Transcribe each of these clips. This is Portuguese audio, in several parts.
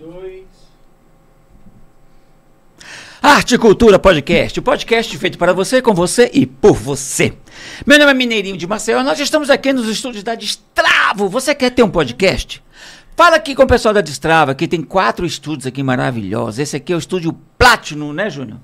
dois. Arte Cultura Podcast, o podcast feito para você, com você e por você. Meu nome é Mineirinho de Maceió, nós estamos aqui nos estúdios da Destravo. Você quer ter um podcast? Fala aqui com o pessoal da Destrava, que tem quatro estúdios aqui maravilhosos. Esse aqui é o estúdio Platinum, né, Júnior?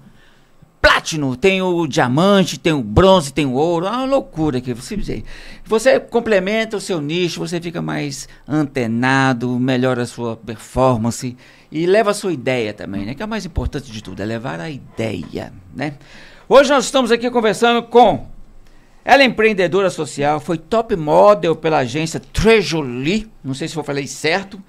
Platinum, tem o diamante, tem o bronze, tem o ouro, é uma loucura aqui. Você, você complementa o seu nicho, você fica mais antenado, melhora a sua performance e leva a sua ideia também, né? Que é o mais importante de tudo, é levar a ideia, né? Hoje nós estamos aqui conversando com ela é empreendedora social, foi top model pela agência Trejolie, não sei se eu falei certo.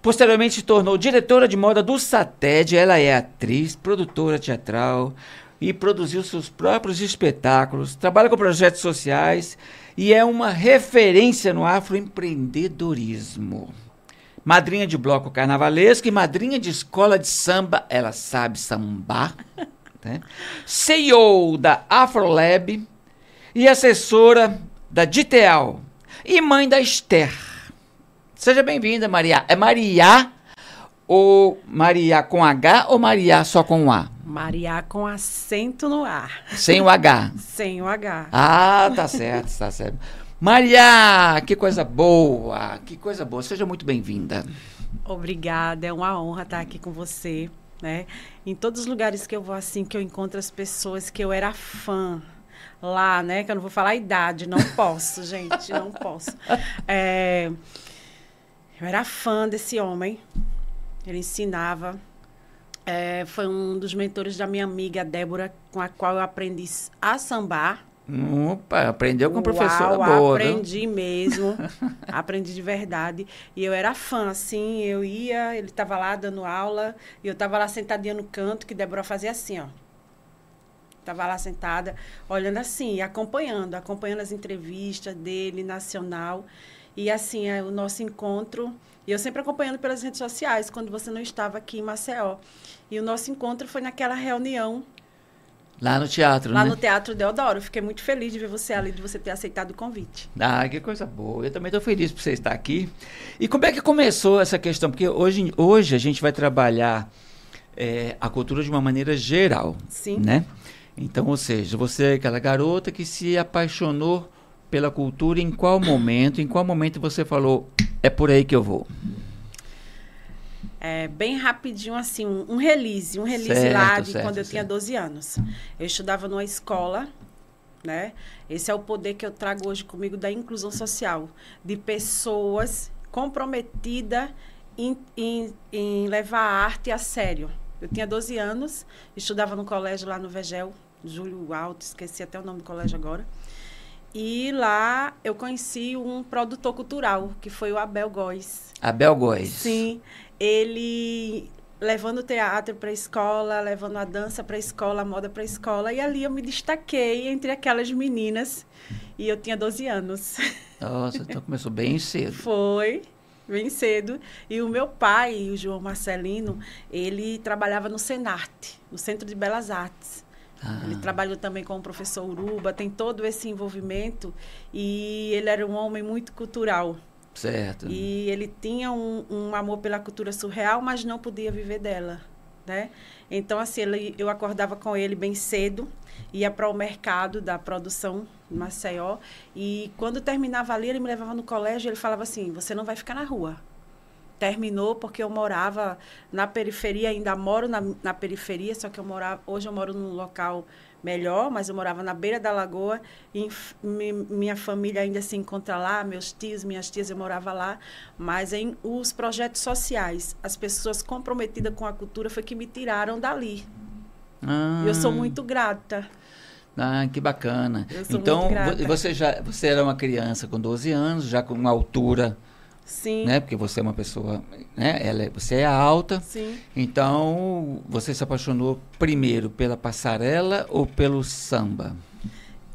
Posteriormente se tornou diretora de moda do Sated, ela é atriz, produtora teatral, e produziu seus próprios espetáculos, trabalha com projetos sociais e é uma referência no afroempreendedorismo. Madrinha de bloco carnavalesco e madrinha de escola de samba, ela sabe sambar. Né? CEO da Afrolab e assessora da Diteal e mãe da Esther. Seja bem-vinda, Maria. É Maria ou Maria com H ou Maria só com A? Maria com acento no ar. Sem o H. Sem o H. Ah, tá certo, tá certo. Maria, que coisa boa, que coisa boa. Seja muito bem-vinda. Obrigada, é uma honra estar aqui com você, né? Em todos os lugares que eu vou assim, que eu encontro as pessoas que eu era fã lá, né? Que eu não vou falar a idade, não posso, gente, não posso. É, eu era fã desse homem. Ele ensinava é, foi um dos mentores da minha amiga Débora, com a qual eu aprendi a sambar. Opa, aprendeu com professora Uau, boa. Aprendi mesmo, aprendi de verdade. E eu era fã, assim, eu ia, ele estava lá dando aula, e eu estava lá sentadinha no canto, que Débora fazia assim, ó. Estava lá sentada, olhando assim, acompanhando, acompanhando as entrevistas dele, nacional. E assim, é, o nosso encontro, e eu sempre acompanhando pelas redes sociais, quando você não estava aqui em Maceió. E o nosso encontro foi naquela reunião. Lá no teatro, Lá né? no Teatro Deodoro. Fiquei muito feliz de ver você ali, de você ter aceitado o convite. Ah, que coisa boa. Eu também estou feliz por você estar aqui. E como é que começou essa questão? Porque hoje, hoje a gente vai trabalhar é, a cultura de uma maneira geral. Sim. Né? Então, ou seja, você é aquela garota que se apaixonou pela cultura em qual momento? Em qual momento você falou, é por aí que eu vou? é, bem rapidinho, assim, um, um release, um release certo, lá de certo, quando eu certo. tinha 12 anos. Eu estudava numa escola, né? Esse é o poder que eu trago hoje comigo da inclusão social, de pessoas comprometidas em, em, em levar a arte a sério. Eu tinha 12 anos, estudava no colégio lá no Vegel, Júlio Alto, esqueci até o nome do colégio agora. E lá eu conheci um produtor cultural, que foi o Abel Góes. Abel Góes. Sim ele levando o teatro para a escola, levando a dança para a escola, a moda para a escola. E ali eu me destaquei entre aquelas meninas. E eu tinha 12 anos. Nossa, então começou bem cedo. Foi, bem cedo. E o meu pai, o João Marcelino, ele trabalhava no Senarte, no Centro de Belas Artes. Ah. Ele trabalhou também com o professor Uruba, tem todo esse envolvimento. E ele era um homem muito cultural. Certo. E ele tinha um, um amor pela cultura surreal, mas não podia viver dela, né? Então, assim, ele, eu acordava com ele bem cedo, ia para o mercado da produção em Maceió, e quando terminava ali, ele me levava no colégio e ele falava assim, você não vai ficar na rua. Terminou porque eu morava na periferia, ainda moro na, na periferia, só que eu morava, hoje eu moro num local melhor, mas eu morava na beira da lagoa e minha família ainda se encontra lá, meus tios, minhas tias, eu morava lá, mas em os projetos sociais, as pessoas comprometidas com a cultura foi que me tiraram dali. Ah. Eu sou muito grata. Ah, que bacana. Então, você já você era uma criança com 12 anos, já com uma altura Sim. Né? Porque você é uma pessoa, né? Ela é, você é alta. Sim. Então, você se apaixonou primeiro pela passarela ou pelo samba?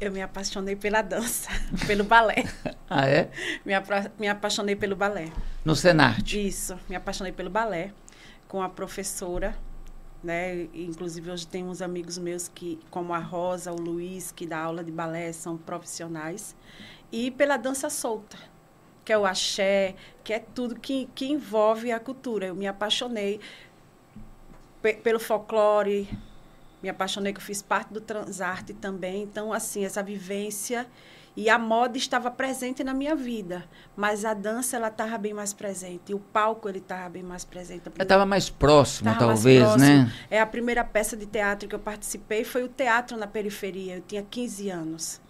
Eu me apaixonei pela dança, pelo balé. ah, é? Me, me apaixonei pelo balé. No Senarte? Isso, me apaixonei pelo balé com a professora, né? Inclusive hoje tem uns amigos meus que, como a Rosa, o Luiz, que dá aula de balé, são profissionais. E pela dança solta que é o axé, que é tudo que, que envolve a cultura. Eu me apaixonei pelo folclore, me apaixonei que eu fiz parte do Transarte também. Então, assim, essa vivência e a moda estava presente na minha vida, mas a dança ela estava bem mais presente, e o palco ele estava bem mais presente. Ela estava mais próxima, tava talvez, mais próximo. né? É a primeira peça de teatro que eu participei foi o teatro na periferia. Eu tinha 15 anos,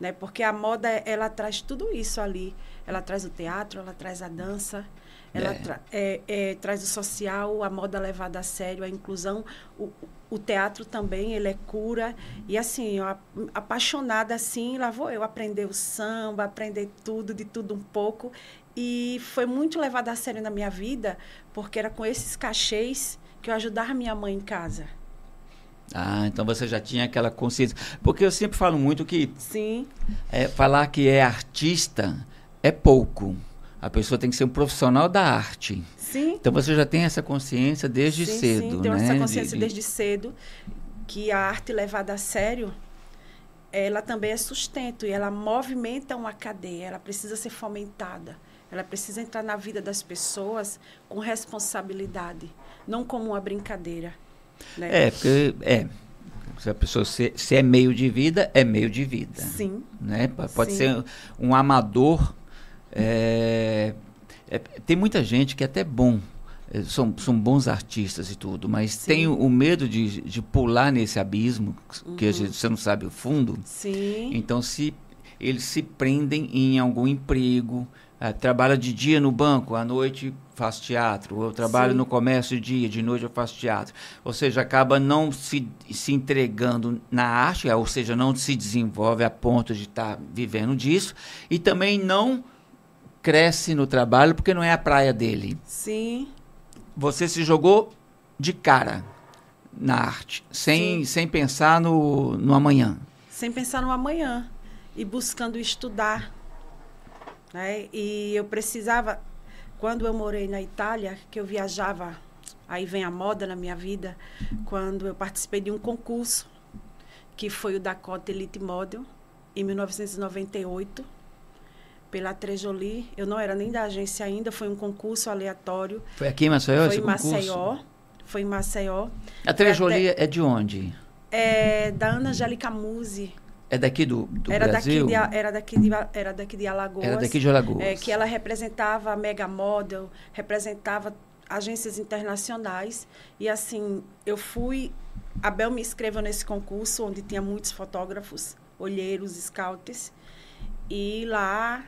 né? Porque a moda ela traz tudo isso ali. Ela traz o teatro, ela traz a dança, ela é. Tra é, é, traz o social, a moda levada a sério, a inclusão. O, o teatro também, ele é cura. E assim, eu, apaixonada assim, lá vou eu aprender o samba, aprender tudo, de tudo um pouco. E foi muito levada a sério na minha vida, porque era com esses cachês que eu ajudava minha mãe em casa. Ah, então você já tinha aquela consciência. Porque eu sempre falo muito que. Sim. É, falar que é artista é pouco. A pessoa tem que ser um profissional da arte. Sim. Então você já tem essa consciência desde sim, cedo, sim, tenho né? essa consciência de, desde cedo que a arte levada a sério, ela também é sustento e ela movimenta uma cadeia, ela precisa ser fomentada. Ela precisa entrar na vida das pessoas com responsabilidade, não como uma brincadeira. Né? É, porque é, se a pessoa se, se, é meio de vida, é meio de vida. Sim. Né? Pode Sim. ser um amador é, é, tem muita gente que é até bom, é, são, são bons artistas e tudo, mas Sim. tem o, o, medo de, de pular nesse abismo, uhum. que gente, você não sabe o fundo. Sim. Então, se eles se prendem em algum emprego, é, trabalha de dia no banco, à noite faço teatro, eu trabalho Sim. no comércio de dia, de noite eu faço teatro. Ou seja, acaba não se, se entregando na arte, ou seja, não se desenvolve a ponto de estar tá vivendo disso, e também não cresce no trabalho porque não é a praia dele. Sim. Você se jogou de cara na arte, sem, sem pensar no, no amanhã. Sem pensar no amanhã e buscando estudar. Né? E eu precisava, quando eu morei na Itália, que eu viajava, aí vem a moda na minha vida, quando eu participei de um concurso, que foi o Dakota Elite Model, em 1998 pela Trejoli. Eu não era nem da agência ainda, foi um concurso aleatório. Foi aqui em Maceió? Foi em Maceió. Foi em Maceió. A Trejoli até, é de onde? É da Ana Angélica Musi. É daqui do, do era Brasil? Daqui de, era, daqui de, era daqui de Alagoas. Era daqui de Alagoas. É, que ela representava a Mega Model, representava agências internacionais. E assim, eu fui... A Bel me inscreveu nesse concurso, onde tinha muitos fotógrafos, olheiros, scouts. E lá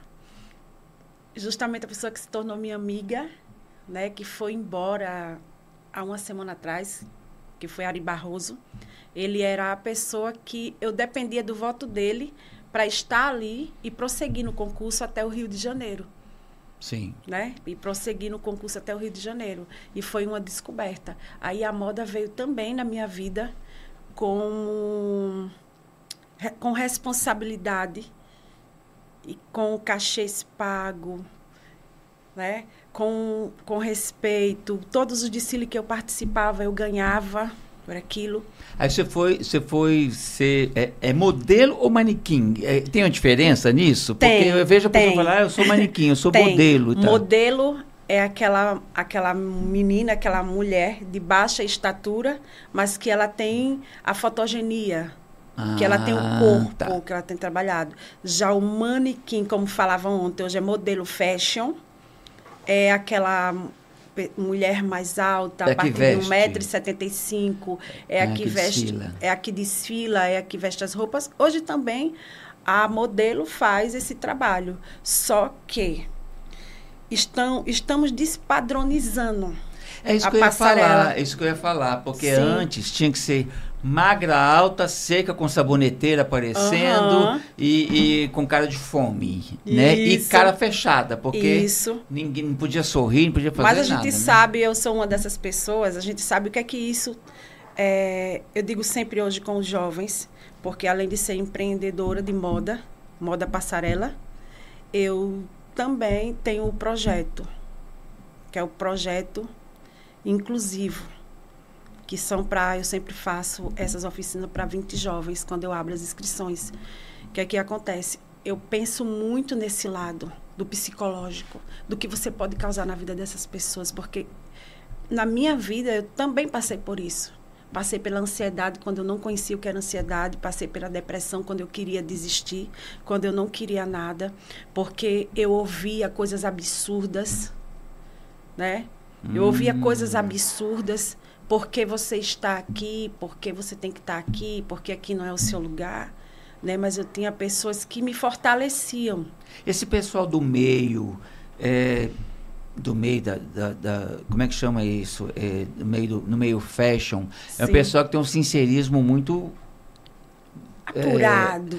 justamente a pessoa que se tornou minha amiga, né, que foi embora há uma semana atrás, que foi Ari Barroso. Ele era a pessoa que eu dependia do voto dele para estar ali e prosseguir no concurso até o Rio de Janeiro. Sim. Né? E prosseguir no concurso até o Rio de Janeiro. E foi uma descoberta. Aí a moda veio também na minha vida com, com responsabilidade e com o cachês pago, né? Com, com respeito. Todos os desfiles que eu participava, eu ganhava por aquilo. Aí você foi, você foi ser é, é modelo ou manequim? É, tem uma diferença nisso? Tem, Porque eu vejo a pessoa falar, ah, eu sou manequim, eu sou tem. modelo. Tá. Modelo é aquela aquela menina, aquela mulher de baixa estatura, mas que ela tem a fotogenia, ah, que ela tem o ah, corpo tá. que ela tem trabalhado. Já o manequim, como falavam ontem, hoje é modelo fashion, é aquela mulher mais alta, é a partir de 1,75m, é, é a que, que veste, desfila. é a que desfila, é a que veste as roupas. Hoje também a modelo faz esse trabalho. Só que estão, estamos despadronizando. É isso que eu ia falar, é isso que eu ia falar, porque Sim. antes tinha que ser magra, alta, seca, com saboneteira aparecendo uhum. e, e, com cara de fome, né? E cara fechada, porque isso. ninguém não podia sorrir, não podia fazer nada. Mas a gente nada, sabe, né? eu sou uma dessas pessoas, a gente sabe o que é que isso é, eu digo sempre hoje com os jovens, porque além de ser empreendedora de moda, moda passarela, eu também tenho o projeto, que é o projeto inclusivo que são para. Eu sempre faço essas oficinas para 20 jovens quando eu abro as inscrições. O que é que acontece? Eu penso muito nesse lado, do psicológico, do que você pode causar na vida dessas pessoas, porque na minha vida eu também passei por isso. Passei pela ansiedade quando eu não conhecia o que era ansiedade, passei pela depressão quando eu queria desistir, quando eu não queria nada, porque eu ouvia coisas absurdas, né? Eu ouvia Hum. coisas absurdas, porque você está aqui, porque você tem que estar aqui, porque aqui não é o seu lugar, né? Mas eu tinha pessoas que me fortaleciam. Esse pessoal do meio, é, do meio da, da- da- Como é que chama isso? É, do meio do- no meio fashion. É um Sim. pessoal que tem um sincerismo muito. Apurado.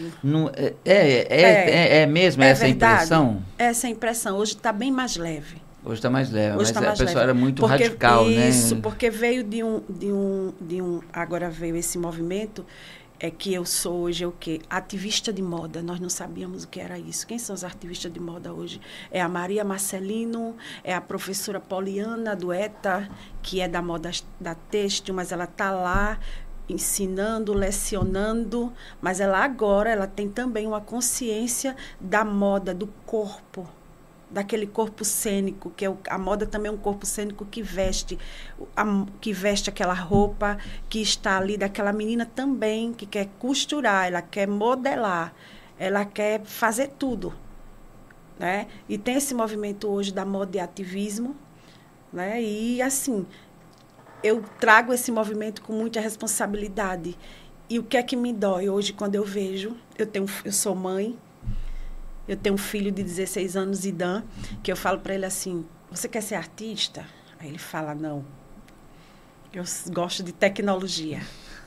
É, é, é, É. é, é mesmo É essa verdade. impressão? Essa é impressão. Hoje está bem mais leve. Hoje está mais leve, Hoje mas tá a mais pessoa leve. era muito Porque- radical, isso, né? porque veio de um, de um, de um, agora veio esse movimento, é que eu sou hoje é o quê? Ativista de moda. Nós não sabíamos o que era isso. Quem são os ativistas de moda hoje? É a Maria Marcelino, é a professora Poliana do ETA, que é da moda da têxtil, mas ela está lá ensinando, lecionando, mas ela agora ela tem também uma consciência da moda, do corpo, daquele corpo cênico, que é o, a moda também é um corpo cênico que veste, a- que veste aquela roupa, que está ali daquela menina também que quer costurar, ela quer modelar, ela quer fazer tudo, né? E tem esse movimento hoje da moda e ativismo, né? E assim, eu trago esse movimento com muita responsabilidade. E o que é que me dói hoje quando eu vejo, eu tenho eu sou mãe, eu tenho um filho de 16 anos, Idan, que eu falo para ele assim: "Você quer ser artista?" Aí ele fala: "Não. Eu gosto de tecnologia."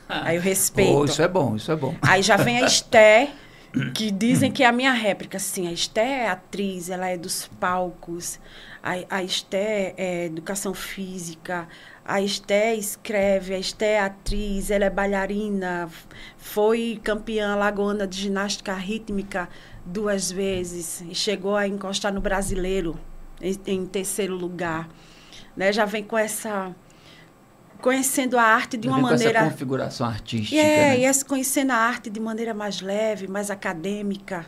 Aí eu respeito. Oh, isso é bom, isso é bom. Aí já vem a Esté, que dizem que é a minha réplica. Sim, a Esté é atriz, ela é dos palcos. A, a Esté é educação física. A Esté escreve, a Esté é atriz, ela é bailarina. Foi campeã lagoana de ginástica rítmica duas vezes. E chegou a encostar no brasileiro em, em terceiro lugar. Né? Já vem com essa... Conhecendo a arte de Já uma vem com maneira... essa configuração artística. É, né? e essa conhecendo a arte de maneira mais leve, mais acadêmica,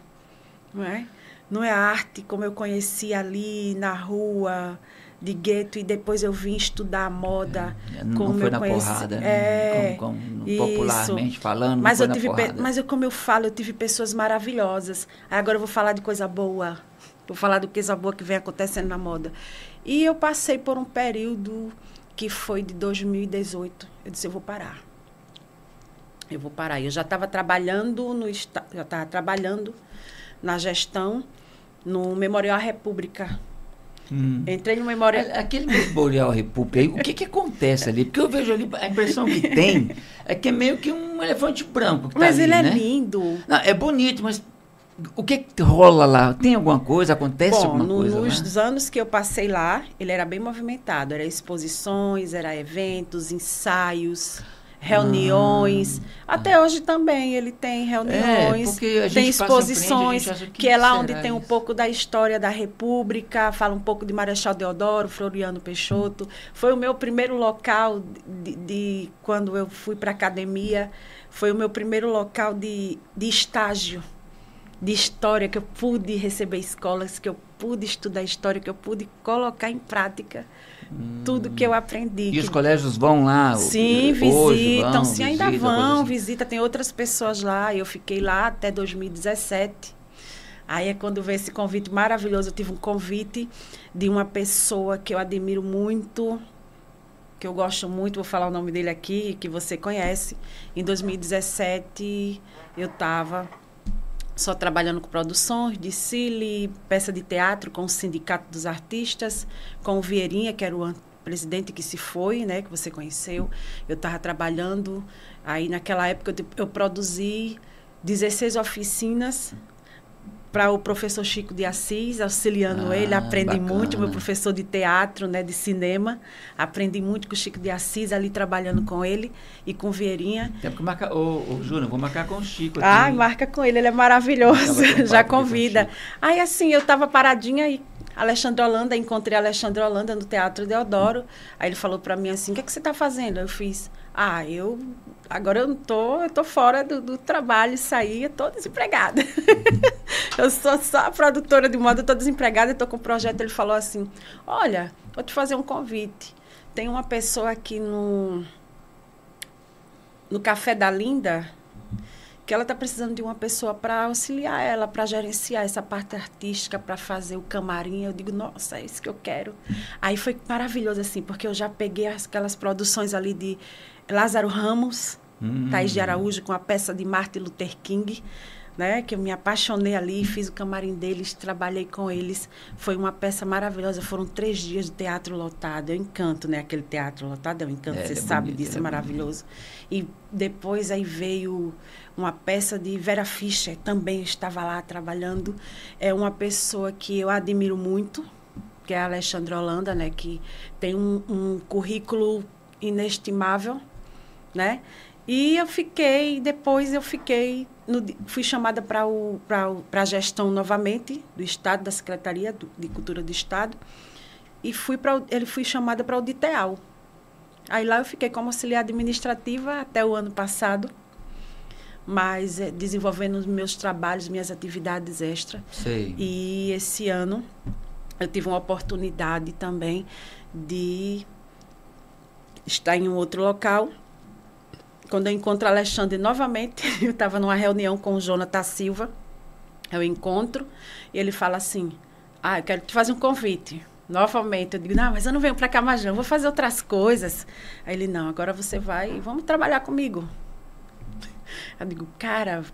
não é? Não é a arte como eu conheci ali na rua de gueto e depois eu vim estudar a moda. É, Não como foi eu na conheci- porrada, né? É, como, como popularmente falando, Mas não eu tive, pe- mas eu, como eu falo, eu tive pessoas maravilhosas. Aí agora eu vou falar de coisa boa. Vou falar do coisa boa que vem acontecendo na moda. E eu passei por um período que foi de 2018. Eu disse, eu vou parar. Eu vou parar. Eu já estava trabalhando no já estava trabalhando na gestão no Memorial República. Hum. Entrei no Memorial A- Aquele Memorial República, aí, o que, que acontece ali? Porque eu vejo ali, a impressão que tem é que é meio que um elefante branco que tá Mas ali, ele é né? lindo. Não, é bonito, mas o que, que rola lá? Tem alguma coisa? Acontece Bom, alguma no- coisa nos lá? anos que eu passei lá, ele era bem movimentado. Era exposições, era eventos, ensaios, reuniões. Até hoje também ele tem reuniões, Ah. É, a gente tem frente, exposições, "O que que é lá onde tem um isso?" pouco da história da República, fala um pouco de Marechal Deodoro, Floriano Peixoto. Foi o meu primeiro local de, de- quando eu fui para a academia, foi o meu primeiro local de, de estágio de história que eu pude receber escolas, que eu pude estudar história, que eu pude colocar em prática tudo que eu aprendi. E que- os colégios vão lá? Sim, hoje visitam, vão, sim, ainda visita, vão, visita, tem outras pessoas lá. Eu fiquei lá até 2017. Aí é quando veio esse convite maravilhoso. Eu tive um convite de uma pessoa que eu admiro muito, que eu gosto muito, vou falar o nome dele aqui, que você conhece. Em 2017, eu estava só trabalhando com produções de Cile, peça de teatro com o Sindicato dos Artistas, com o Vieirinha, que era o presidente que se foi, né, que você conheceu. Eu estava trabalhando, aí naquela época eu, te- eu produzi 16 oficinas para o professor Chico de Assis, auxiliando Ah, ele, aprendi muito, meu bacana. professor de teatro, né, de cinema, aprendi muito com o Chico de Assis, ali trabalhando com ele e com o Vieirinha. Tem que marcar. Ô, Júnior, vou marcar com o Chico. aqui. Ai, marca com ele, ele é maravilhoso. Um Já convida. Aí, assim, eu tava paradinha e Alexandre Holanda, encontrei Alexandre Holanda no Teatro Deodoro. Aí ele falou para mim assim: o que, é que você tá fazendo? Eu fiz Ah, eu agora eu não tô, eu tô fora do, do trabalho, saí, eu tô desempregada. eu sou só produtora de moda, eu tô desempregada, eu tô com um projeto. Ele falou assim: olha, vou te fazer um convite. Tem uma pessoa aqui no, no Café da Linda que ela está precisando de uma pessoa para auxiliar ela, para gerenciar essa parte artística, para fazer o camarim. Eu digo, nossa, é isso que eu quero. Aí foi maravilhoso, assim, porque eu já peguei aquelas produções ali de Lázaro Ramos, hum. Thaís de Araújo, com a peça de Martin Luther King né? Que eu me apaixonei ali, fiz o camarim deles, trabalhei com eles. Foi uma peça maravilhosa. Foram três dias de teatro lotado. Eu encanto, né? Aquele teatro lotado, eu encanto. É, você é sabe bonito, disso, é, é maravilhoso. E depois aí veio uma peça de Vera Fischer, também estava lá trabalhando. É uma pessoa que eu admiro muito, que é a Alexandra Holanda, né? Que tem um, um currículo inestimável, né? E eu fiquei, depois eu fiquei, no, fui chamada para a gestão novamente do Estado, da Secretaria do, de Cultura do Estado, e fui pra, ele fui chamada para o DITEAL. Aí lá eu fiquei como auxiliar administrativa até o ano passado, mas é, desenvolvendo os meus trabalhos, minhas atividades extras. E esse ano eu tive uma oportunidade também de estar em um outro local quando eu encontro Alexandre novamente, eu estava numa reunião com o Jonathan Silva, eu encontro, e ele fala assim, ah, eu quero te fazer um convite. Novamente, eu digo, não, mas eu não venho para cá mais não, vou fazer outras coisas. Aí ele, não, agora você vai, vamos trabalhar comigo. Eu digo, cara,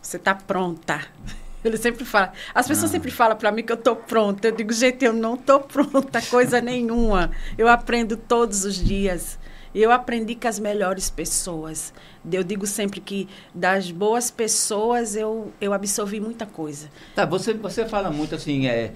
você está pronta. Ele sempre fala. As pessoas ah. sempre falam para mim que eu estou pronta. Eu digo, gente, eu não estou pronta, coisa nenhuma. Eu aprendo todos os dias. Eu aprendi com as melhores pessoas. Eu digo sempre que das boas pessoas eu, eu absorvi muita coisa. Tá, você, você fala muito assim, é,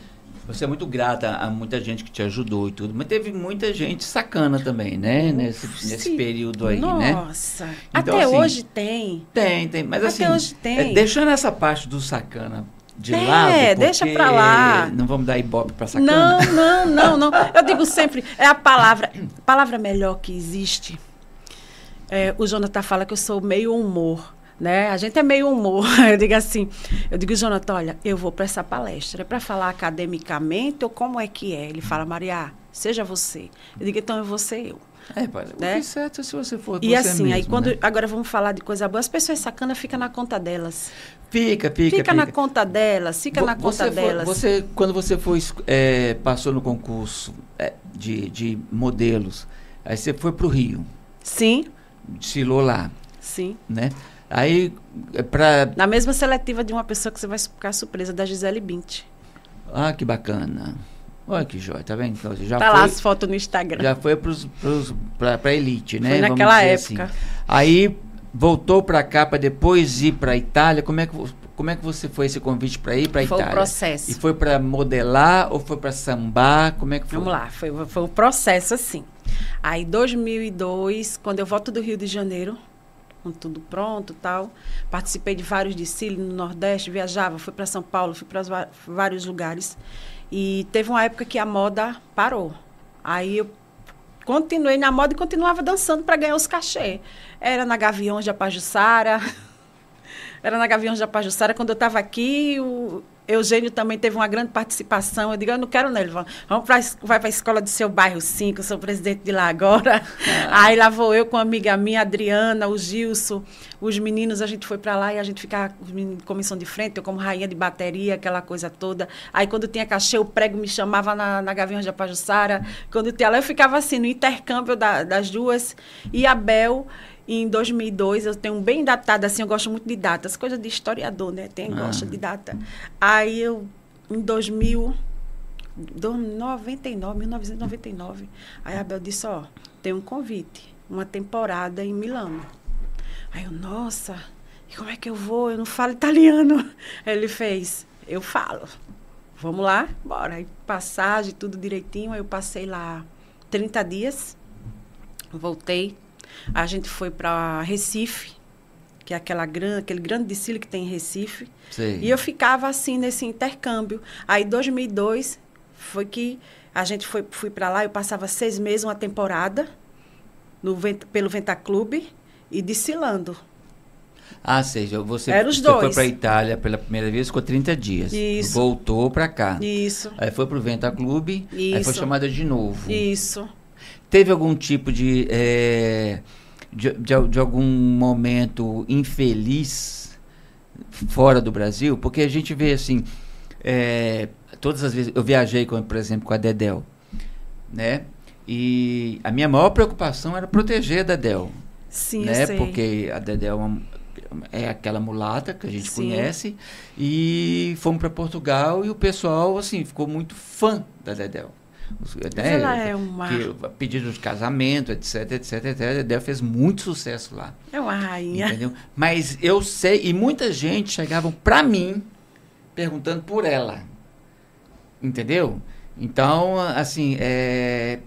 você é muito grata a muita gente que te ajudou e tudo, mas teve muita gente sacana também, né? Nesse, nesse período aí, Nossa, né? Nossa, então, até assim, hoje tem. Tem, tem, mas até assim, hoje tem. É, deixando essa parte do sacana de é, lado. deixa pra lá. Não vamos dar ibope pra sacana. Não, não, não, não. Eu digo sempre, é a palavra, a palavra melhor que existe. É, o Jonathan fala que eu sou meio humor. Né? A gente é meio humor. Eu digo assim, eu digo, Jonathan, olha, eu vou para essa palestra, é para falar academicamente ou como é que é? Ele fala, Maria, seja você. Eu digo, então eu vou ser eu. É, pode. Né? O que certo se você for E você assim, mesmo, aí quando. né? Agora vamos falar de coisa boa. As pessoas sacanas ficam na conta delas. Fica, fica. Fica, na conta delas, fica Vo- na conta delas. você, quando você foi, é, passou no concurso é, de, de modelos, aí você foi para o Rio, Sim, desfilou lá, sim. né? Aí, é pra... Na mesma seletiva de uma pessoa que você vai ficar surpresa, da Gisele Bint. Ah, que bacana. Olha que joia, tá vendo? Então, você já tá foi, lá as fotos no Instagram. já foi pros, pros, pra, pra elite, né? Foi naquela época. assim. Aí, voltou para cá para depois ir para Itália. Como é que como é que você foi esse convite para ir para Foi o Itália? processo. E foi para modelar ou foi para sambar? Como é que foi? Vamos lá, foi, foi o processo assim. Aí, 2002, quando eu volto do Rio de Janeiro, com tudo pronto tal, participei de vários desfiles no Nordeste, viajava, fui para São Paulo, fui para vários lugares. E teve uma época que a moda parou. Aí eu continuei na moda e continuava dançando para ganhar os cachê. Era na Gaviões de Apajussara. Era na Gaviões de Apajussara. Quando eu estava aqui, Eugênio também teve uma grande participação. Eu digo, eu não quero nele. Vamos, vamos pra, vai para a escola do seu bairro 5, eu sou presidente de lá agora. Aí lá vou eu com uma amiga minha, a Adriana, o Gilson, os meninos, a gente foi para lá e a gente ficava de comissão de frente, eu como rainha de bateria, aquela coisa toda. Aí quando tinha cachê, o prego me chamava na, na Gaviões de Apajussara. Quando tinha lá, eu ficava assim, no intercâmbio da- das duas. E a Bel, em 2002, eu tenho bem datado, assim, eu gosto muito de datas, coisa de historiador, né? Tem, Ah. gosta de data. Aí eu, em 2000, do- 99, 1999, aí a Bel disse, ó, tem um convite, uma temporada em Milano. Aí eu, nossa, como é que eu vou? Eu não falo italiano. Aí ele fez, eu falo. Vamos lá? Bora. Aí passagem, tudo direitinho. Aí eu passei lá 30 dias. Voltei. A gente foi para Recife, que é aquela gran, aquele grande desfile que tem em Recife. Sei. E eu ficava assim nesse intercâmbio. Aí, em 2002, foi que a gente foi fui para lá. Eu passava seis meses, uma temporada, no, pelo Ventaclube e desfilando. Ah, seja, você, Era os você dois. foi para Itália pela primeira vez, ficou 30 dias. Isso. Voltou para cá. Isso, Aí foi pro Venta Clube, aí foi chamada de novo. isso. Teve algum tipo de, eh, de, de, de algum momento infeliz fora do Brasil? Porque a gente vê assim, eh, todas as vezes, eu viajei, com, por exemplo, com a Dedel, né? E a minha maior preocupação era proteger a Dedel, Sim, né? Porque a Dedel é, uma- é aquela mulata que a gente Sim. conhece e fomos para Portugal e o pessoal assim ficou muito fã da Dedel. Né? ela é uma, que, pedido de casamento, etc, etc, etc. A Dedel fez muito sucesso lá, é uma rainha. entendeu? Mas eu sei e muita gente chegavam para mim perguntando por ela, entendeu? Então, assim, é,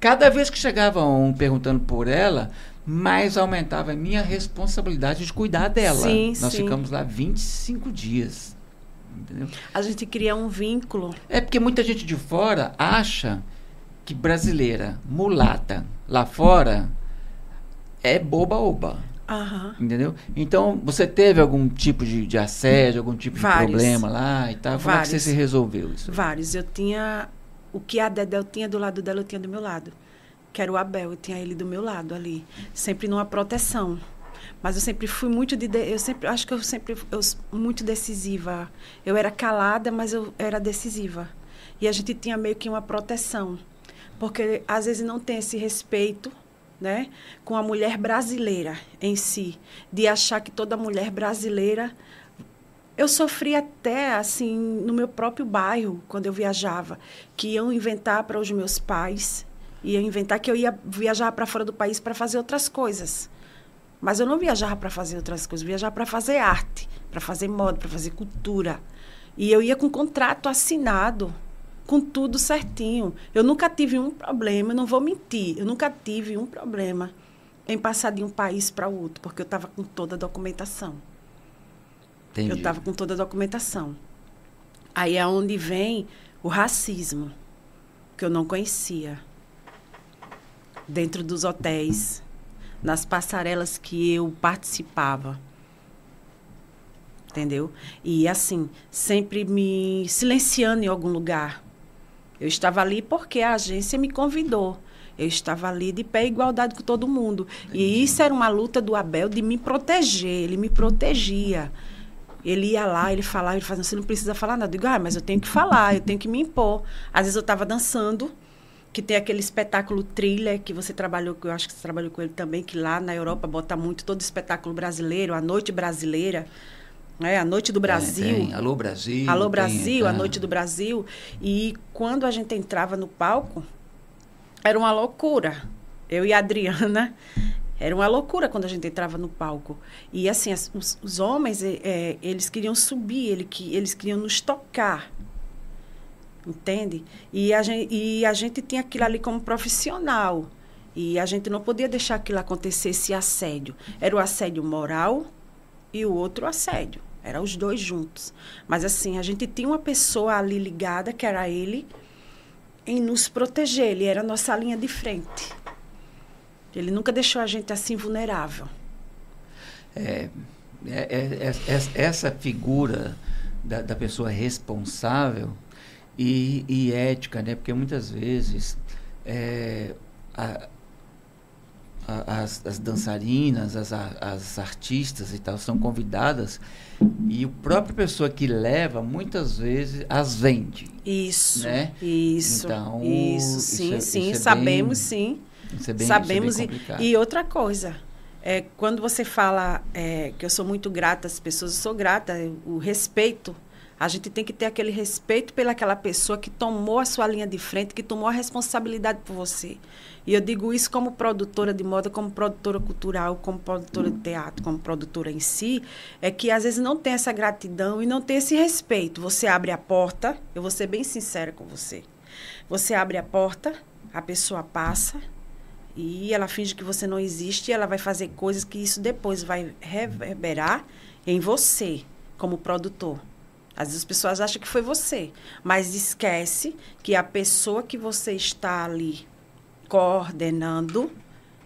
cada vez que chegava um perguntando por ela, mais aumentava a minha responsabilidade de cuidar dela. Sim, Nós sim. ficamos lá 25 dias. Entendeu? A gente cria um vínculo. É porque muita gente de fora acha que brasileira, mulata, lá fora, é boba-oba. Aham. Entendeu? Então, você teve algum tipo de, de assédio, algum tipo Vários. de problema lá e tal? Como é que você Vários. se resolveu isso? Vários. Eu tinha. O que a Dedel tinha do lado dela, eu tinha do meu lado. Que era o Abel, eu tinha ele do meu lado ali. Sempre numa proteção. Mas eu sempre fui muito de. eu sempre acho que eu sempre eu, muito decisiva. Eu era calada, mas eu era decisiva. E a gente tinha meio que uma proteção. Porque às vezes não tem esse respeito, né, com a mulher brasileira em si, de achar que toda mulher brasileira eu sofri até assim no meu próprio bairro quando eu viajava, que iam inventar para os meus pais, iam inventar que eu ia viajar para fora do país para fazer outras coisas. Mas eu não viajava para fazer outras coisas, eu viajava para fazer arte, para fazer moda, para fazer cultura. E eu ia com contrato assinado, com tudo certinho. Eu nunca tive um problema, não vou mentir, eu nunca tive um problema em passar de um país para outro, porque eu estava com toda a documentação. Entendi. Eu estava com toda a documentação. Aí é onde vem o racismo, que eu não conhecia. Dentro dos hotéis, nas passarelas que eu participava. Entendeu? E assim, sempre me silenciando em algum lugar. Eu estava ali porque a agência me convidou. Eu estava ali de pé igualdade com todo mundo. E isso era uma luta do Abel de me proteger. Ele me protegia. Ele ia lá, ele falava, ele fazia, você não precisa falar nada. Eu digo, ah, mas eu tenho que falar, eu tenho que me impor. Às vezes eu estava dançando, que tem aquele espetáculo thriller que você trabalhou, que eu acho que você trabalhou com ele também, que lá na Europa bota muito todo espetáculo brasileiro, a noite brasileira, né? a noite do Brasil. Tem, tem. Alô Brasil. Alô tem, Brasil, a tá. Noite do Brasil. E quando a gente entrava no palco, era uma loucura. Eu e a Adriana, era uma loucura quando a gente entrava no palco. E assim, as- os, os homens, eh, eles queriam subir, ele, que- eles queriam nos tocar. Entende? E a, gente, e a gente tinha aquilo ali como profissional. E a gente não podia deixar aquilo acontecer, esse assédio. Era o assédio moral e o outro assédio. Eram os dois juntos. Mas assim, a gente tinha uma pessoa ali ligada, que era ele, em nos proteger. Ele era a nossa linha de frente. Ele nunca deixou a gente assim vulnerável. É- é- é- é- essa figura da, da pessoa responsável e, e ética, né? Porque muitas vezes é, a- a- as, as dançarinas, as, as artistas e tal são convidadas e a própria pessoa que leva muitas vezes as vende. Isso. Né? Isso. Então, isso, isso sim, é- sim. isso é sabemos, bem- sim. Isso é bem, Sabemos. isso é e, e outra coisa, é, quando você fala é, que eu sou muito grata às pessoas, eu sou grata, o respeito. A gente tem que ter aquele respeito pelaquela pessoa que tomou a sua linha de frente, que tomou a responsabilidade por você. E eu digo isso como produtora de moda, como produtora cultural, como produtora de teatro, como produtora em si, é que às vezes não tem essa gratidão e não tem esse respeito. Você abre a porta, eu vou ser bem sincera com você. Você abre a porta, a pessoa passa, e ela finge que você não existe e ela vai fazer coisas que isso depois vai reverberar em você, como produtor. Às vezes as pessoas acham que foi você, mas esquece que a pessoa que você está ali coordenando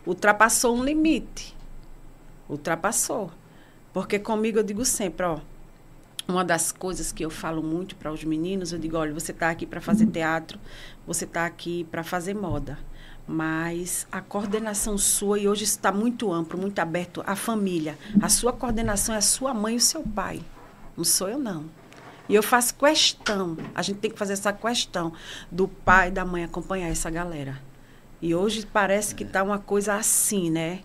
ultrapassou um limite. Ultrapassou. Porque comigo eu digo sempre, ó, uma das coisas que eu falo muito para os meninos, eu digo, olha, você está aqui para fazer teatro, você está aqui para fazer moda. Mas a coordenação sua, e hoje está muito amplo, muito aberto, a família. A sua coordenação é a sua mãe e o seu pai. Não sou eu, não. E eu faço questão, a gente tem que fazer essa questão do pai e da mãe acompanhar essa galera. E hoje parece que está uma coisa assim, né?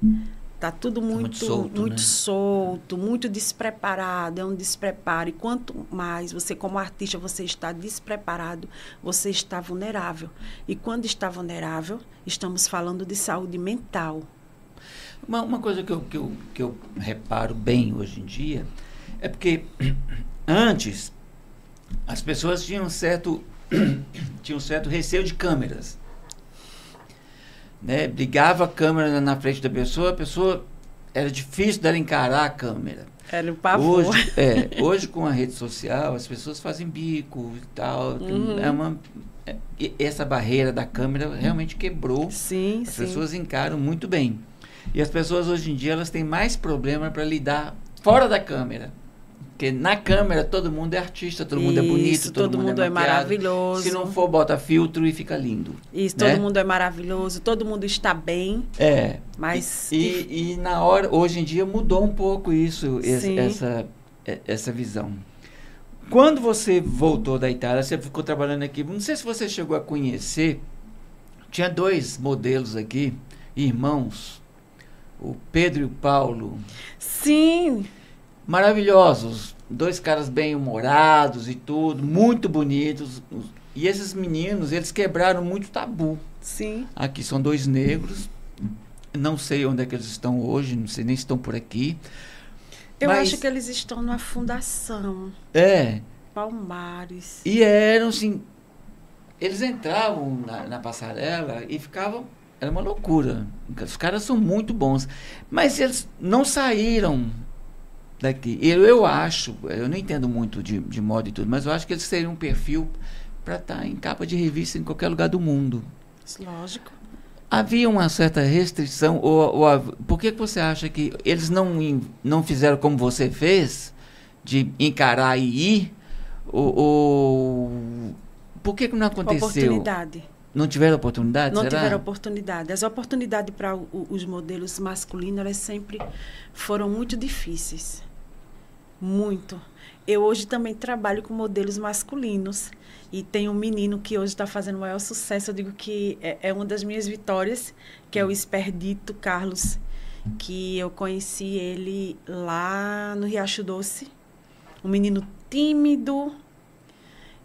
Tá tudo muito, muito, solto, muito, né? solto, muito despreparado, é um despreparo. E quanto mais você, como artista, você está despreparado, você está vulnerável. E quando está vulnerável, estamos falando de saúde mental. Uma, uma coisa que eu, que, eu, que eu reparo bem hoje em dia é porque antes as pessoas tinham certo, tinham certo receio de câmeras né? Ligava a câmera na frente da pessoa, a pessoa era difícil dela encarar a câmera. Era um pavor. Hoje, é, hoje com a rede social, as pessoas fazem bico e tal. Uhum. É uma é, essa barreira da câmera realmente quebrou. Sim, as sim. pessoas encaram muito bem. E as pessoas hoje em dia elas têm mais problema para lidar fora da câmera. Porque na câmera todo mundo é artista, todo Isso, mundo é bonito, todo, todo mundo, mundo é, é, maravilhoso. Se não for, bota filtro e fica lindo. Isso, né? todo mundo é maravilhoso, todo mundo está bem. É. Mas. E, e, e na hora, hoje em dia mudou um pouco isso, essa, essa visão. Quando você voltou da Itália, você ficou trabalhando aqui. Não sei se você chegou a conhecer. Tinha dois modelos aqui, irmãos, o Pedro e o Paulo. Sim maravilhosos, dois caras bem humorados e tudo, muito bonitos. E esses meninos, eles quebraram muito tabu. Sim. Aqui são dois negros. Não sei onde é que eles estão hoje, não sei nem se estão por aqui. Eu mas, acho que eles estão numa fundação. É. Palmares. E eram assim. Eles entravam na, na passarela e ficavam. Era uma loucura. Os caras são muito bons. Mas eles não saíram daqui. Eu, eu acho, eu não entendo muito de, de moda e tudo, mas eu acho que eles seriam um perfil para estar tá em capa de revista em qualquer lugar do mundo. Lógico. Havia uma certa restrição, ou, ou por que, que você acha que eles não, não fizeram como você fez, de encarar e ir? Ou, ou por que, que não aconteceu? Oportunidade. Não tiveram oportunidade? Não será? tiveram oportunidade. As oportunidades para os modelos masculinos elas sempre foram muito difíceis. Muito. Eu hoje também trabalho com modelos masculinos. E tem um menino que hoje está fazendo o maior sucesso. Eu digo que é, é, uma das minhas vitórias, que é o Esperdito Carlos, que eu conheci ele lá no Riacho Doce. Um menino tímido.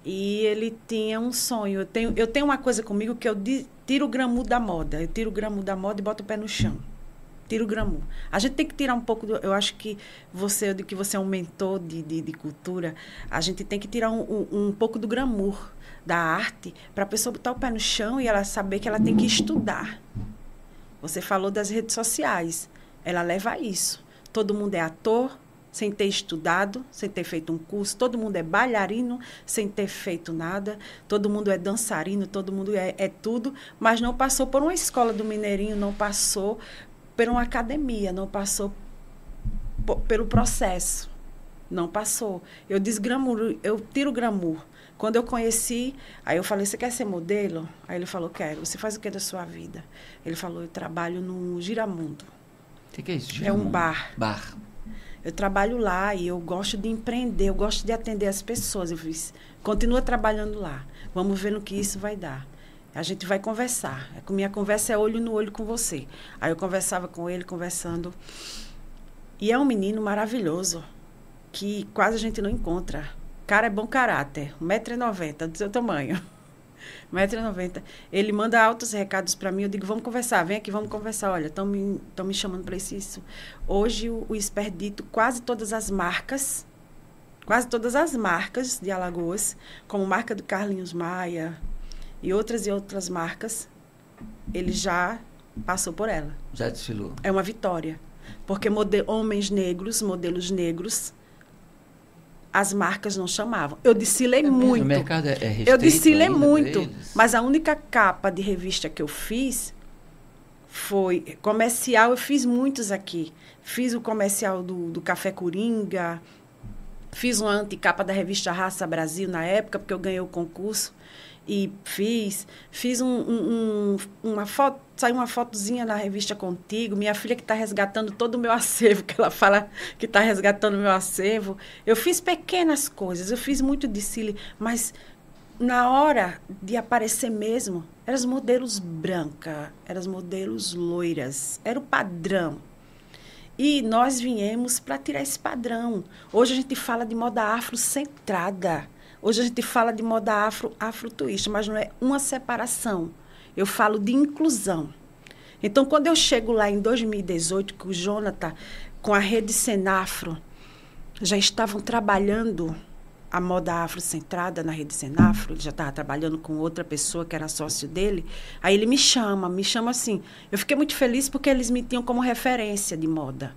E ele tinha um sonho. Eu tenho, eu tenho uma coisa comigo que eu tiro o gramu da moda. Eu tiro o gramu da moda e boto o pé no chão tira o glamour. A gente tem que tirar um pouco do, Eu acho que você, de que você é um mentor de, de, de cultura, a gente tem que tirar um, um, um pouco do glamour da arte para a pessoa botar o pé no chão e ela saber que ela tem que estudar. Você falou das redes sociais. Ela leva a isso. Todo mundo é ator, sem ter estudado, sem ter feito um curso, todo mundo é bailarino, sem ter feito nada, todo mundo é dançarino, todo mundo é, é tudo, mas não passou por uma escola do Mineirinho, não passou por uma academia, não passou pelo processo. Não passou. Eu desgramuro, eu tiro gramur. Quando eu conheci, aí eu falei, você quer ser modelo? Aí ele falou, quero. Você faz o que da sua vida? Ele falou, eu trabalho no Giramundo. O que, que, é isso? Giramundo? É um bar. Bar. Eu trabalho lá e eu gosto de empreender, eu gosto de atender as pessoas. Eu fiz, continua trabalhando lá. Vamos ver no que isso vai dar. A gente vai conversar. A minha conversa é olho no olho com você. Aí eu conversava com ele, conversando. E é um menino maravilhoso, que quase a gente não encontra. Cara é bom caráter, 1,90m, do seu tamanho. 1,90m. Ele manda altos recados para mim. Eu digo, vamos conversar, vem aqui, vamos conversar. Olha, estão me, me chamando para isso, isso. Hoje, o, o Esperdito, quase todas as marcas, quase todas as marcas de Alagoas, como marca do Carlinhos Maia, e outras e outras marcas, ele já passou por ela. Já desfilou. É uma vitória. Porque homens negros, modelos negros, as marcas não chamavam. Eu desfilei é muito. O mercado é, é Eu desfilei muito. Mas a única capa de revista que eu fiz foi comercial, eu fiz muitos aqui. Fiz o comercial do, do Café Coringa, fiz uma anticapa da revista Raça Brasil na época, porque eu ganhei o concurso e fiz. Fiz um, um, um, uma foto, saiu uma fotozinha na revista Contigo. Minha filha que está resgatando todo o meu acervo, que ela fala que está resgatando o meu acervo. Eu fiz pequenas coisas, eu fiz muito de Cile, mas na hora de aparecer mesmo, eram os modelos branca, eram os modelos loiras, era o padrão. E nós viemos para tirar esse padrão. Hoje a gente fala de moda afrocentrada. Hoje a gente fala de moda afro, afrotuísta, mas não é uma separação. Eu falo de inclusão. Então, quando eu chego lá em 2018, que o Jonathan, com a rede Senafro, já estavam trabalhando a moda afrocentrada na rede Senafro, ele já estava trabalhando com outra pessoa que era sócio dele. Aí ele me chama, me chama assim. Eu fiquei muito feliz porque eles me tinham como referência de moda.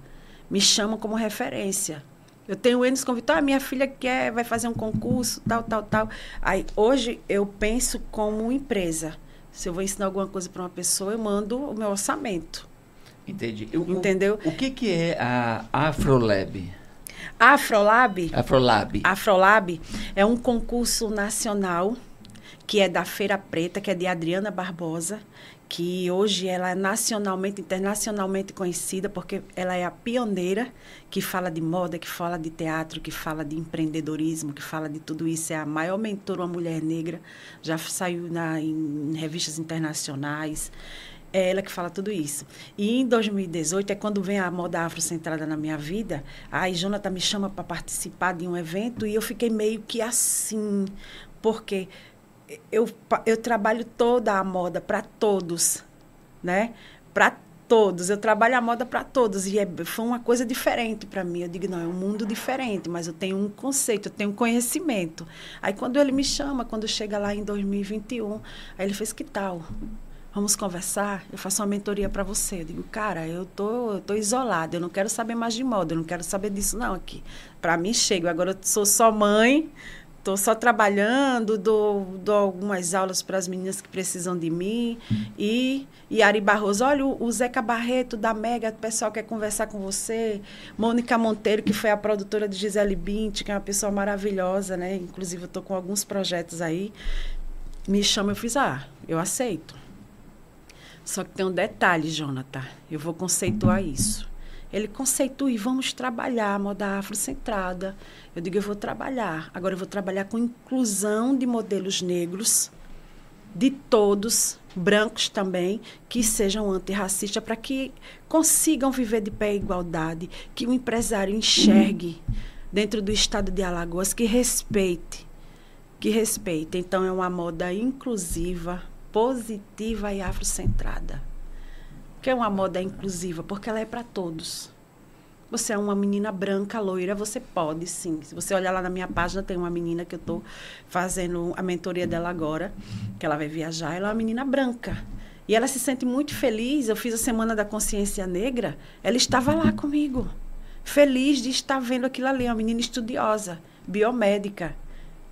Me chamam como referência. Eu tenho o Enes convidado, ah, minha filha quer, vai fazer um concurso, tal, tal, tal. Aí hoje eu penso como empresa. Se eu vou ensinar alguma coisa para uma pessoa, eu mando o meu orçamento. Entendi. Eu, Entendeu? O, o que, que é a Afrolab? Afrolab. Afrolab. Afrolab é um concurso nacional que é da Feira Preta, que é de Adriana Barbosa, que hoje ela é nacionalmente, internacionalmente conhecida, porque ela é a pioneira que fala de moda, que fala de teatro, que fala de empreendedorismo, que fala de tudo isso. É a maior mentora, uma mulher negra, já saiu na, em revistas internacionais. É ela que fala tudo isso. E em 2018 é quando vem a moda afrocentrada na minha vida. Aí Jonathan me chama para participar de um evento e eu fiquei meio que assim, porque eu, eu trabalho toda a moda para todos, né? Para todos. Eu trabalho a moda para todos e é, foi uma coisa diferente para mim. Eu digo, não, é um mundo diferente, mas eu tenho um conceito, eu tenho um conhecimento. Aí quando ele me chama, quando chega lá em 2021, aí ele fez que tal? vamos conversar, eu faço uma mentoria para você. Eu digo, cara, eu tô, eu tô isolada, eu não quero saber mais de moda, eu não quero saber disso não aqui. Para mim chega, agora eu sou só mãe, tô só trabalhando, dou, dou algumas aulas para as meninas que precisam de mim. E, e Ari Barroso, olha, o, o Zeca Barreto da Mega, o pessoal quer conversar com você. Mônica Monteiro, que foi a produtora de Gisele Bint, que é uma pessoa maravilhosa, né? Inclusive, eu tô com alguns projetos aí. Me chama, eu fiz, ah, eu aceito. Só que tem um detalhe, Jonathan. Eu vou conceituar isso. Ele conceitua e vamos trabalhar a moda afrocentrada. Eu digo, eu vou trabalhar. Agora eu vou trabalhar com inclusão de modelos negros, de todos, brancos também, que sejam antirracistas, para que consigam viver de pé igualdade, que o empresário enxergue dentro do estado de Alagoas, que respeite. Que respeite. Então, é uma moda inclusiva, positiva e afrocentrada. Que é uma moda inclusiva, porque ela é para todos. Você é uma menina branca, loira, você pode sim. Se você olhar lá na minha página, tem uma menina que eu estou fazendo a mentoria dela agora, que ela vai viajar. Ela é uma menina branca. E ela se sente muito feliz. Eu fiz a Semana da Consciência Negra. Ela estava lá comigo, feliz de estar vendo aquilo ali. Uma menina estudiosa, biomédica.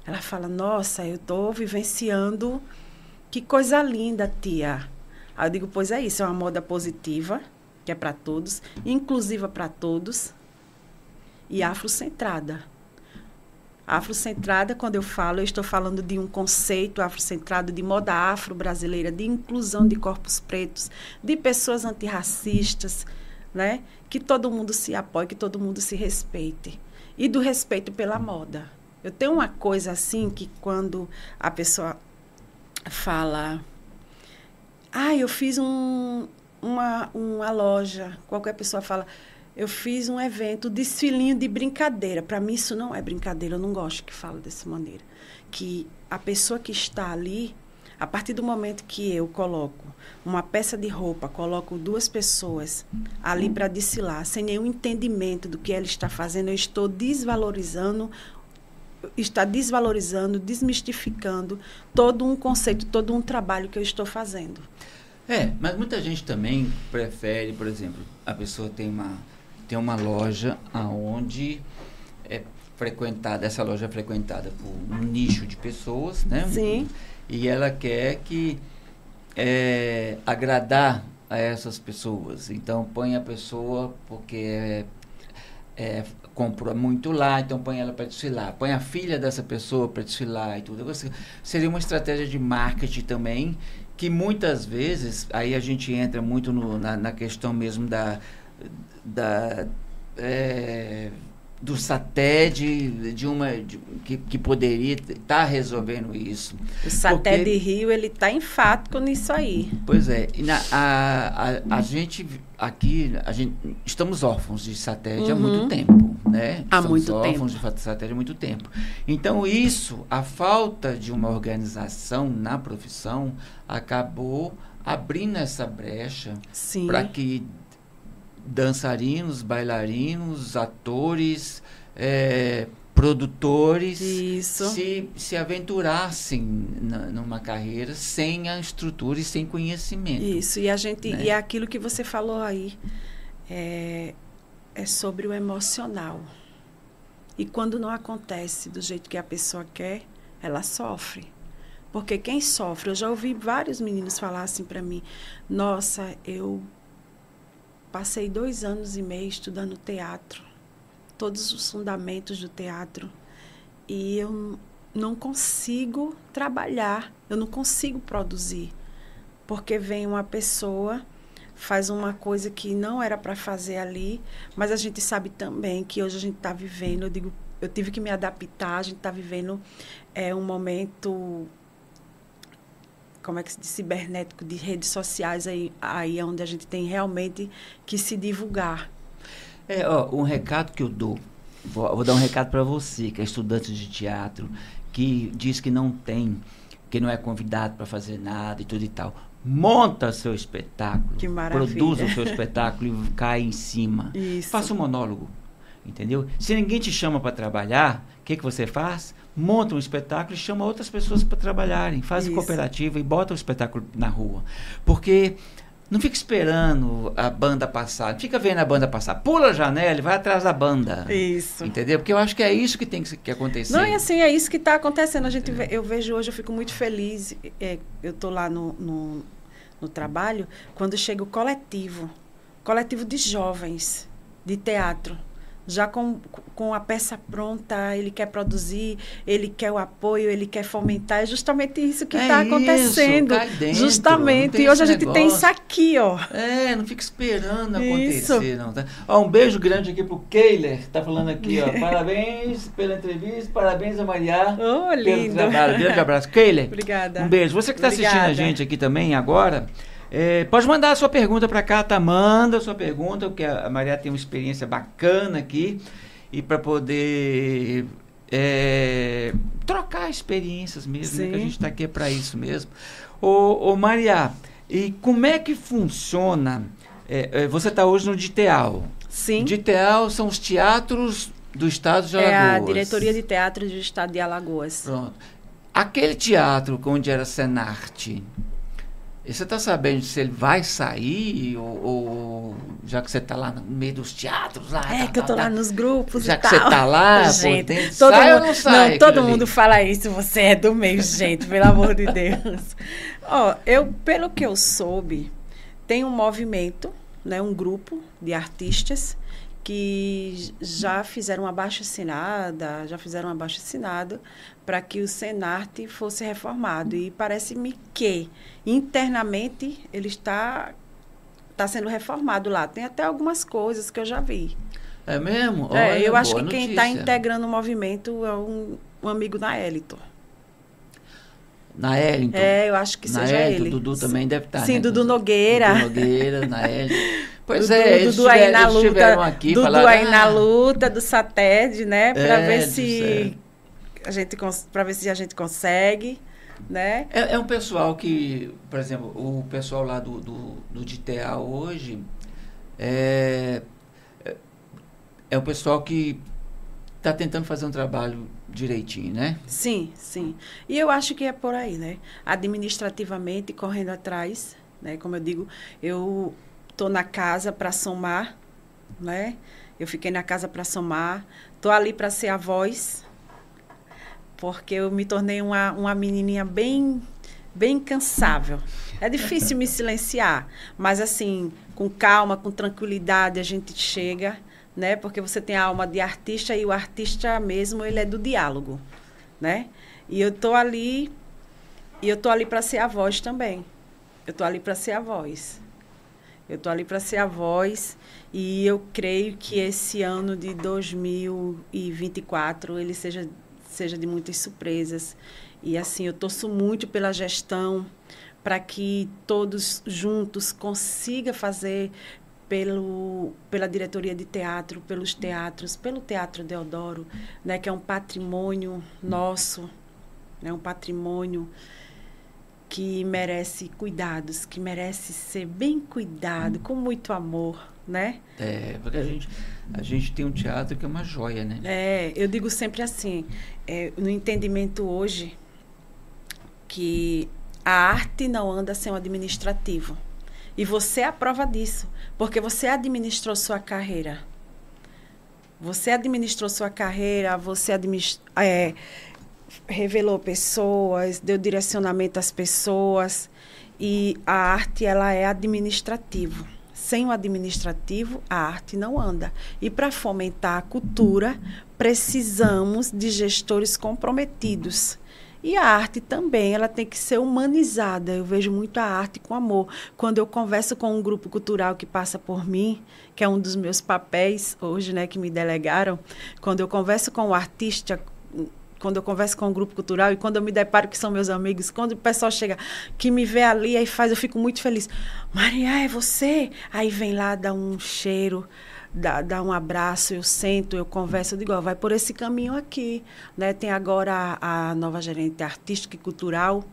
Ela fala: Nossa, eu estou vivenciando que coisa linda, tia. Aí eu digo, pois é isso, é uma moda positiva, que é para todos, inclusiva para todos, e afrocentrada. Afrocentrada, quando eu falo, eu estou falando de um conceito afrocentrado de moda afro-brasileira, de inclusão de corpos pretos, de pessoas antirracistas, né? Que todo mundo se apoie, que todo mundo se respeite. E do respeito pela moda. Eu tenho uma coisa assim que quando a pessoa fala: Ah, eu fiz um, uma, uma loja. Qualquer pessoa fala: Eu fiz um evento, desfilinho de brincadeira. Para mim, isso não é brincadeira. Eu não gosto que fala dessa maneira. Que a pessoa que está ali, a partir do momento que eu coloco uma peça de roupa, coloco duas pessoas ali para desfilar, sem nenhum entendimento do que ela está fazendo, eu estou desvalorizando está desvalorizando, desmistificando todo um conceito, todo um trabalho que eu estou fazendo. É, mas muita gente também prefere, por exemplo, a pessoa tem uma, tem uma loja aonde é frequentada, essa loja é frequentada por um nicho de pessoas, né? Sim. E ela quer que é, agradar a essas pessoas. Então põe a pessoa porque é, é, comprou muito lá, então põe ela para desfilar. Põe a filha dessa pessoa para desfilar e tudo. Seria uma estratégia de marketing também, que muitas vezes, aí a gente entra muito no, na, na questão mesmo da. da é, do SATED, de uma de, que, que poderia estar tá resolvendo isso. O SATED Porque, Rio, ele está enfático nisso aí. Pois é. Na, a, a, a gente aqui, a gente, estamos órfãos de SATED uhum. há muito tempo. Né? Há estamos muito órfãos tempo. de SATED há muito tempo. Então, isso, a falta de uma organização na profissão, acabou abrindo essa brecha para que dançarinos, bailarinos, atores, é, produtores se, se aventurassem na, numa carreira sem a estrutura e sem conhecimento. Isso, e a gente né? e é aquilo que você falou aí é, é sobre o emocional. E quando não acontece do jeito que a pessoa quer, ela sofre. Porque quem sofre, eu já ouvi vários meninos falar assim para mim: Nossa, eu Passei dois anos e meio estudando teatro, todos os fundamentos do teatro, e eu não consigo trabalhar, eu não consigo produzir, porque vem uma pessoa faz uma coisa que não era para fazer ali, mas a gente sabe também que hoje a gente está vivendo, eu digo, eu tive que me adaptar, a gente está vivendo é, um momento como é que se diz, cibernético, de redes sociais aí, aí é onde a gente tem realmente que se divulgar. É, ó, um recado que eu dou, vou, vou dar um recado para você, que é estudante de teatro, que diz que não tem, que não é convidado para fazer nada e tudo e tal. Monta seu espetáculo, que maravilha. produza o seu espetáculo e cai em cima. Isso. Faça um monólogo, entendeu? Se ninguém te chama para trabalhar, o que, que você faz? Monta um espetáculo e chama outras pessoas para trabalharem, faz Isso. cooperativa e bota o espetáculo na rua. Porque não fica esperando a banda passar, fica vendo a banda passar, pula a janela e vai atrás da banda. Isso. Entendeu? Porque eu acho que é isso que tem que, acontecer. Não, e assim, é isso que está acontecendo. A gente eu vejo hoje, eu fico muito feliz. É, eu estou lá no, no, no trabalho, quando chega o coletivo coletivo de jovens de teatro já com, com a peça pronta, ele quer produzir, ele quer o apoio, ele quer fomentar. É justamente isso que está é acontecendo. Isso, dentro, justamente. E hoje a gente negócio. tem isso aqui, ó. É, não fica esperando isso. acontecer, não. Tá? Ó, um beijo grande aqui pro Keiler, que tá falando aqui, ó. Parabéns pela entrevista, parabéns a Maria. Oh, lindo. Trabalho. Grande abraço. Keiler. Obrigada. Um beijo. Você que está assistindo a gente aqui também agora. É, pode mandar a sua pergunta para cá, tá? Manda a sua pergunta, porque a Maria tem uma experiência bacana aqui e para poder é, trocar experiências mesmo, né? que a gente está aqui para isso mesmo. Ô, ô Maria, e como é que funciona? É, é você está hoje no DITEAL. Sim. DITEAL são os teatros do estado de Alagoas. É a Diretoria de Teatro do Estado de Alagoas. Pronto. Aquele teatro onde era Senarte, e você está sabendo se ele vai sair ou, ou já que você está lá no meio dos teatros lá? É tá, que eu estou tá, lá nos grupos Já que tal. você está lá, gente, dentro, todo sai mundo, ou não sai? Não, todo mundo fala isso, você é do meio, gente, pelo amor de Deus. Ó, eu, pelo que eu soube, tem um movimento, né, um grupo de artistas que já fizeram uma baixa assinada, já fizeram uma baixa assinada para que o Senarte fosse reformado. E parece-me que internamente ele está, está sendo reformado lá. Tem até algumas coisas que eu já vi. É mesmo? É, eu acho que quem está integrando o movimento é um, um amigo da Elito. Na Ellington? É, eu acho que na seja Ellington, ele. Dudu também deve estar. Sim, né? Dudu Nogueira. Dudu Nogueira, na Ellington. Pois Dudu, é, eles Dudu aí na luta, aqui, Dudu falaram, aí ah, na luta do SATED, né? Para É, ver se a gente para ver se a gente consegue, né? É, é um pessoal que, por exemplo, o pessoal lá do, do, do DITEA hoje é, é, é o pessoal que está tentando fazer um trabalho direitinho, né? Sim, sim. E eu acho que é por aí, né? Administrativamente, correndo atrás, né? Como eu digo, eu tô na casa para somar, né? Eu fiquei na casa para somar, tô ali para ser a voz, porque eu me tornei uma, uma menininha bem bem incansável. É difícil me silenciar, mas assim, com calma, com tranquilidade, a gente chega, né? Porque você tem a alma de artista e o artista mesmo, ele é do diálogo, né? E eu tô ali e eu tô ali para ser a voz também. Eu tô ali para ser a voz. Eu tô ali para ser a voz e eu creio que esse ano de 2024 ele seja seja de muitas surpresas. E assim, eu torço muito pela gestão para que todos juntos consiga fazer pelo, pela diretoria de teatro, pelos teatros, pelo Teatro Deodoro, né, que é um patrimônio nosso, né, um patrimônio que merece cuidados, que merece ser bem cuidado, com muito amor, né? É, porque a gente, a gente tem um teatro que é uma joia, né? É, eu digo sempre assim, é, no entendimento hoje, que a arte não anda sem o administrativo. E você é a prova disso, porque você administrou sua carreira. Você administrou sua carreira, você é, revelou pessoas, deu direcionamento às pessoas. E a arte, ela é administrativo. Sem o administrativo, a arte não anda. E para fomentar a cultura, precisamos de gestores comprometidos e a arte também, ela tem que ser humanizada. Eu vejo muito a arte com amor. Quando eu converso com um grupo cultural que passa por mim, que é um dos meus papéis hoje, né, que me delegaram, quando eu converso com o artista, quando eu converso com um grupo cultural e quando eu me deparo que são meus amigos, quando o pessoal chega, que me vê ali, aí faz, eu fico muito feliz. Maria, é você? Aí vem lá, dá um cheiro, dá, dá um abraço, eu sento, eu converso, eu digo, ó, vai por esse caminho aqui. Né? Tem agora a, a nova gerente artística e cultural,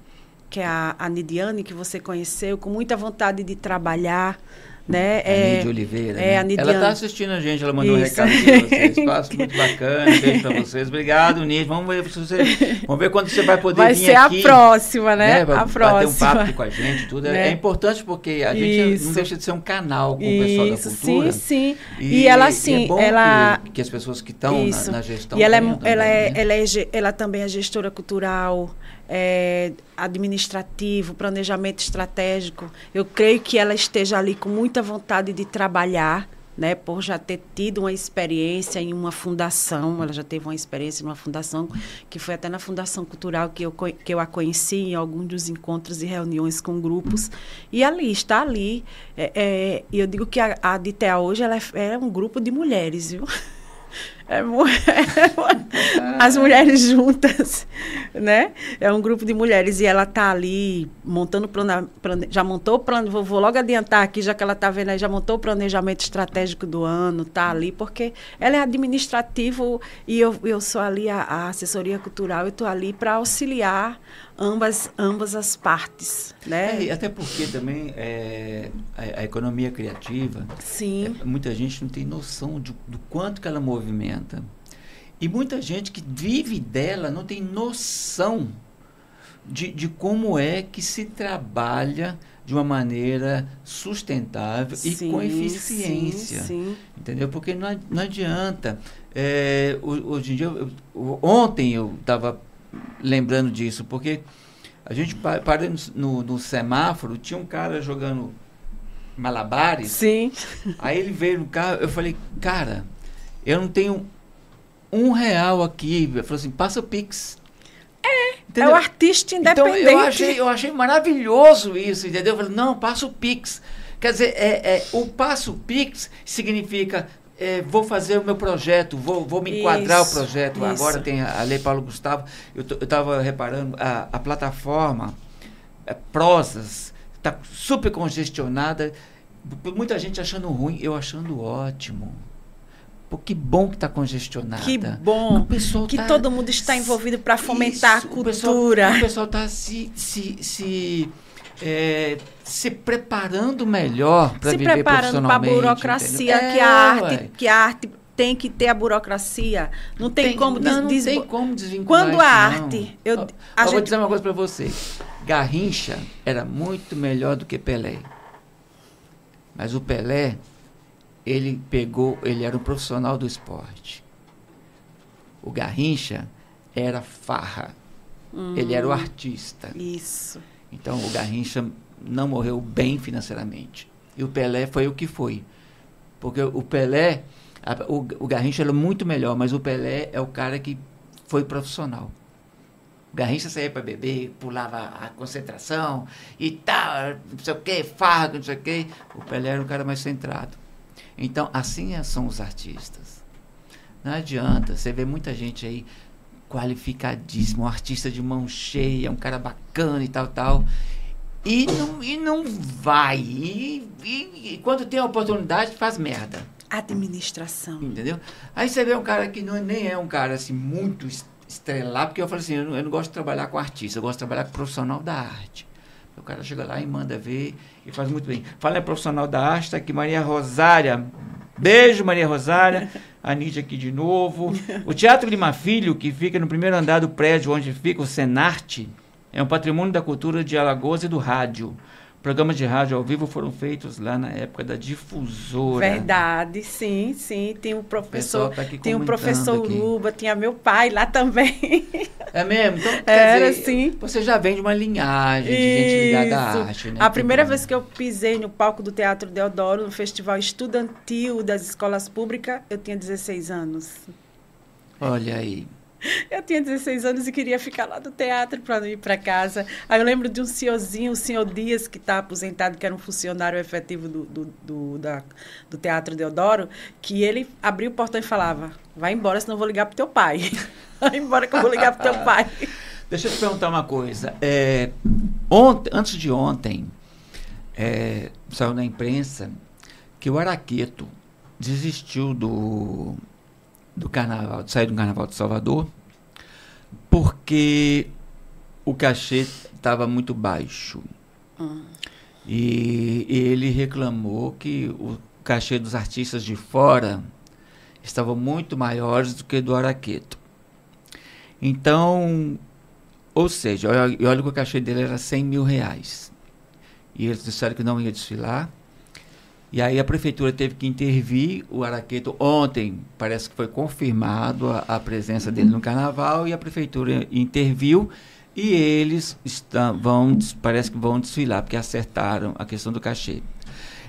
que é a, a Nidiane, que você conheceu, com muita vontade de trabalhar né? A é, Nidia Oliveira. É, né? Ela está assistindo a gente, ela mandou Isso. um recado para vocês. Espaço muito bacana, beijo para vocês. Obrigado, Nidia. Vamos ver, você, vamos ver quando você vai poder vai vir aqui. Vai ser a próxima, né? né? A próxima. Bater um papo com a gente, tudo. É, né? É importante porque a gente Isso. não deixa de ser um canal com o pessoal Isso, da cultura. Sim, sim. E, e ela, assim, é ela... Que, que, as pessoas que estão na, na, gestão... E ela, é, também, ela, é, né? ela, é, ela também é gestora cultural, é, administrativo, planejamento estratégico. Eu creio que ela esteja ali com muita vontade de trabalhar, né, por já ter tido uma experiência em uma fundação. Ela já teve uma experiência em uma fundação, que foi até na Fundação Cultural que eu, que eu a conheci em alguns dos encontros e reuniões com grupos. E ali, está ali. É, é, eu digo que a, a DITEA hoje ela é, é um grupo de mulheres, viu? É, as mulheres juntas, né? É um grupo de mulheres e ela tá ali montando plano, plane, já montou o plano, vou, vou, logo adiantar aqui, já que ela tá vendo aí, já montou o planejamento estratégico do ano, tá ali, porque ela é administrativo e eu, eu sou ali a, a assessoria cultural, eu tô ali para auxiliar ambas, ambas as partes, né? É, até porque também é, a, a, economia criativa, Sim. É, muita gente não tem noção de, do quanto que ela movimenta. E muita gente que vive dela não tem noção de, de como é que se trabalha de uma maneira sustentável sim, e com eficiência. Sim, sim. Entendeu? Porque não, não adianta. É, hoje em dia, eu, ontem eu estava lembrando disso, porque a gente parou no, no, semáforo, tinha um cara jogando malabares. Sim. Aí ele veio no carro, eu falei, cara, eu não tenho um real aqui. Falou assim, passa o Pix. É, entendeu? é o artista independente. Então eu achei, eu achei maravilhoso isso, entendeu? Eu falei, não, passa o Pix. Quer dizer, é, é, o passo Pix significa é, vou fazer o meu projeto, vou, vou me enquadrar isso, o projeto. Isso. Agora tem a, a Lei Paulo Gustavo. Eu estava reparando, a, a plataforma é, Prosas está super congestionada. Muita gente achando ruim, eu achando ótimo. Pô, que bom que está congestionada. Que bom. que tá, todo mundo está envolvido para fomentar isso, a cultura. O pessoal está se, se, se é, se preparando melhor para viver preparando para a burocracia que, a arte, que a arte tem que ter a burocracia. Não tem, tem como não, não tem como desvincular. Quando a arte, eu, a eu gente... vou dizer uma coisa para você. Garrincha era muito melhor do que Pelé. Mas o Pelé, ele pegou, ele era um profissional do esporte. O Garrincha era farra. Hum, ele era o artista. Isso. Então o Garrincha não morreu bem financeiramente. E o Pelé foi o que foi. Porque o Pelé, a, o, o Garrincha era muito melhor, mas o Pelé é o cara que foi profissional. O Garrincha saía para beber, pulava a concentração e tal, não sei o que, farra, não sei o que. O Pelé era um cara mais centrado. Então, assim é, são os artistas. Não adianta, você vê muita gente aí qualificadíssimo, um artista de mão cheia, um cara bacana e tal, tal. E não, e não vai. E, e, e quando tem a oportunidade, faz merda. Administração. Entendeu? Aí você vê um cara que não, nem é um cara assim muito estrelar, porque eu falo assim, eu não, eu não gosto de trabalhar com artista, eu gosto de trabalhar com profissional da arte. O cara chega lá e manda ver e faz muito bem. Fala é profissional da arte, está aqui Maria Rosária. Beijo, Maria Rosária. A Nídia aqui de novo. O Teatro Lima Filho, que fica no primeiro andar do prédio onde fica o Senarte, é um patrimônio da cultura de Alagoas e do rádio. Programas de rádio ao vivo foram feitos lá na época da difusora. Verdade, sim, sim. Tem o professor, tá tem o professor aqui. Luba, tinha meu pai lá também. É mesmo? Então, Era dizer, sim. Você já vem de uma linhagem de Isso. gente ligada à arte, né? A primeira vez que eu pisei no palco do Teatro Deodoro, no Festival Estudantil das Escolas Públicas, eu tinha 16 anos. Olha aí. Eu tinha 16 anos e queria ficar lá no teatro para ir para casa. Aí eu lembro de um senhorzinho, o senhor Dias, que está aposentado, que era um funcionário efetivo do, do, do, da, do Teatro Deodoro, que ele abria o portão e falava: Vai embora, senão eu vou ligar para teu pai. Vai embora que eu vou ligar para teu pai. Deixa eu te perguntar uma coisa. É, ontem, antes de ontem, é, saiu na imprensa que o Araqueto desistiu do do carnaval, de sair do carnaval de Salvador, porque o cachê estava muito baixo. Hum. E, e, ele reclamou que o cachê dos artistas de fora estava muito maiores do que do Araqueto. Então, ou seja, olha, olha que o cachê dele era 100 mil reais. E eles disseram que não ia desfilar. E aí a prefeitura teve que intervir. O Araqueto ontem parece que foi confirmado a, a presença dele no carnaval e a prefeitura interviu e eles estão, vão, parece que vão desfilar porque acertaram a questão do cachê.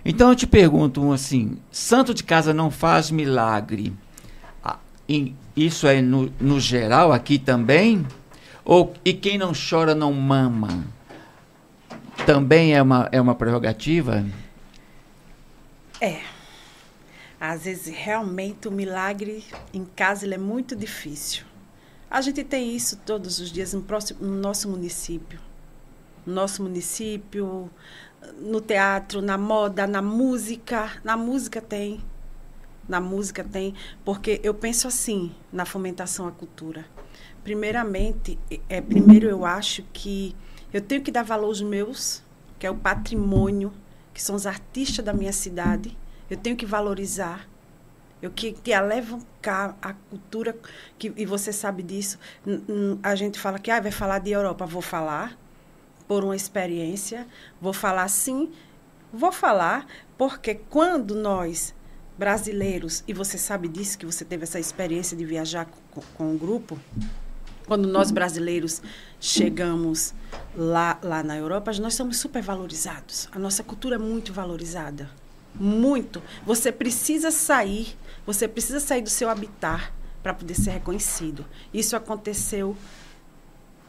Então eu te pergunto assim, santo de casa não faz milagre. Isso é no, no geral aqui também? Ou e quem não chora não mama? Também é uma, é uma prerrogativa? É. Às vezes, realmente, o milagre em casa ele é muito difícil. A gente tem isso todos os dias no, próximo, no nosso município. No nosso município, no teatro, na moda, na música. Na música tem. Na música tem. Porque eu penso assim, na fomentação à cultura. Primeiramente, é, primeiro eu acho que eu tenho que dar valor aos meus, que é o patrimônio que são os artistas da minha cidade, eu tenho que valorizar. Eu que, que alavancar a cultura, que, e você sabe disso. A gente fala que ah, vai falar de Europa. Vou falar por uma experiência, vou falar sim, vou falar, porque quando nós, brasileiros, e você sabe disso, que você teve essa experiência de viajar com, com um grupo, quando nós brasileiros chegamos lá, lá na Europa, nós somos super valorizados. A nossa cultura é muito valorizada. Muito. Você precisa sair, você precisa sair do seu habitat para poder ser reconhecido. Isso aconteceu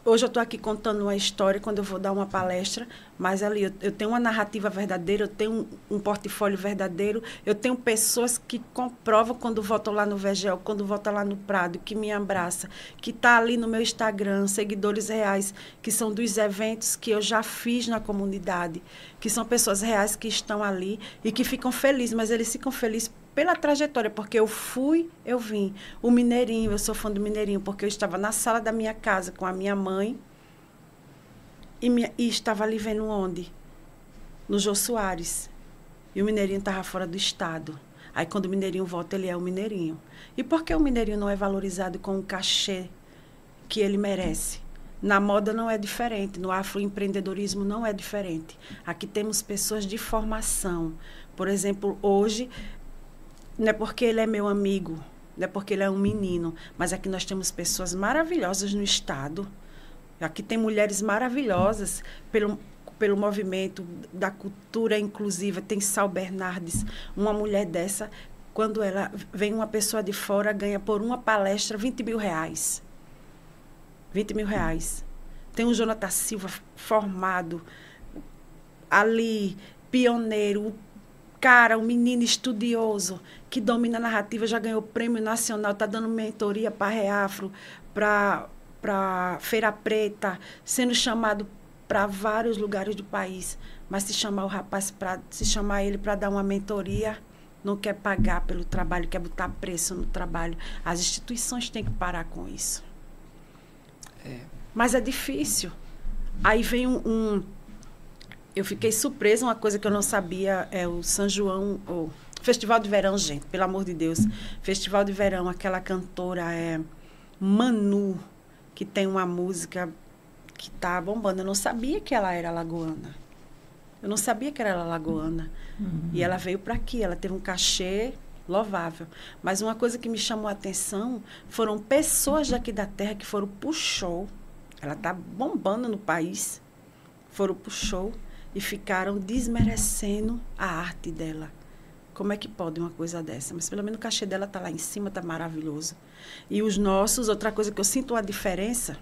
Hoje eu estou aqui contando uma história quando eu vou dar uma palestra, mas ali eu, eu tenho uma narrativa verdadeira, eu tenho um, um, portfólio verdadeiro, eu tenho pessoas que comprovam quando voltam lá no Vegel, quando voltam lá no Prado, que me abraça, que está ali no meu Instagram, seguidores reais, que são dos eventos que eu já fiz na comunidade, que são pessoas reais que estão ali e que ficam felizes, mas eles ficam felizes pela trajetória, porque eu fui, eu vim. O Mineirinho, eu sou fã do Mineirinho, porque eu estava na sala da minha casa com a minha mãe e, e estava ali vendo onde? No Jô Soares. E o Mineirinho estava fora do estado. Aí quando o Mineirinho volta, ele é o Mineirinho. E por que o Mineirinho não é valorizado com o cachê que ele merece? Na moda não é diferente, no afroempreendedorismo não é diferente. Aqui temos pessoas de formação. Por exemplo, hoje não é porque ele é meu amigo, não é porque ele é um menino, mas aqui nós temos pessoas maravilhosas no estado, Aqui tem mulheres maravilhosas pelo, pelo movimento da cultura inclusiva. Tem Sal Bernardes, uma mulher dessa, quando ela vem uma pessoa de fora, ganha por uma palestra 20 mil reais. 20 mil reais. Tem o Jonathan Silva formado ali, pioneiro, cara, um menino estudioso que domina a narrativa, já ganhou prêmio nacional, está dando mentoria para Reafro, para Feira Preta, sendo chamado para vários lugares do país. Mas se chamar o rapaz para se chamar ele para dar uma mentoria, não quer pagar pelo trabalho, quer botar preço no trabalho. As instituições têm que parar com isso. É. Mas é difícil. Aí vem um, um eu fiquei surpresa, uma coisa que eu não sabia é o São João, o Festival de Verão, gente, pelo amor de Deus. Festival de Verão, aquela cantora é Manu, que tem uma música que tá bombando. Eu não sabia que ela era lagoana. Eu não sabia que era lagoana. Uhum. E ela veio para aqui, ela teve um cachê louvável. Mas uma coisa que me chamou a atenção foram pessoas daqui da terra que foram pro show. Ela tá bombando no país. Foram pro show e ficaram desmerecendo a arte dela. Como é que pode uma coisa dessa? Mas pelo menos o cachê dela está lá em cima, está maravilhoso. E os nossos, outra coisa que eu sinto uma diferença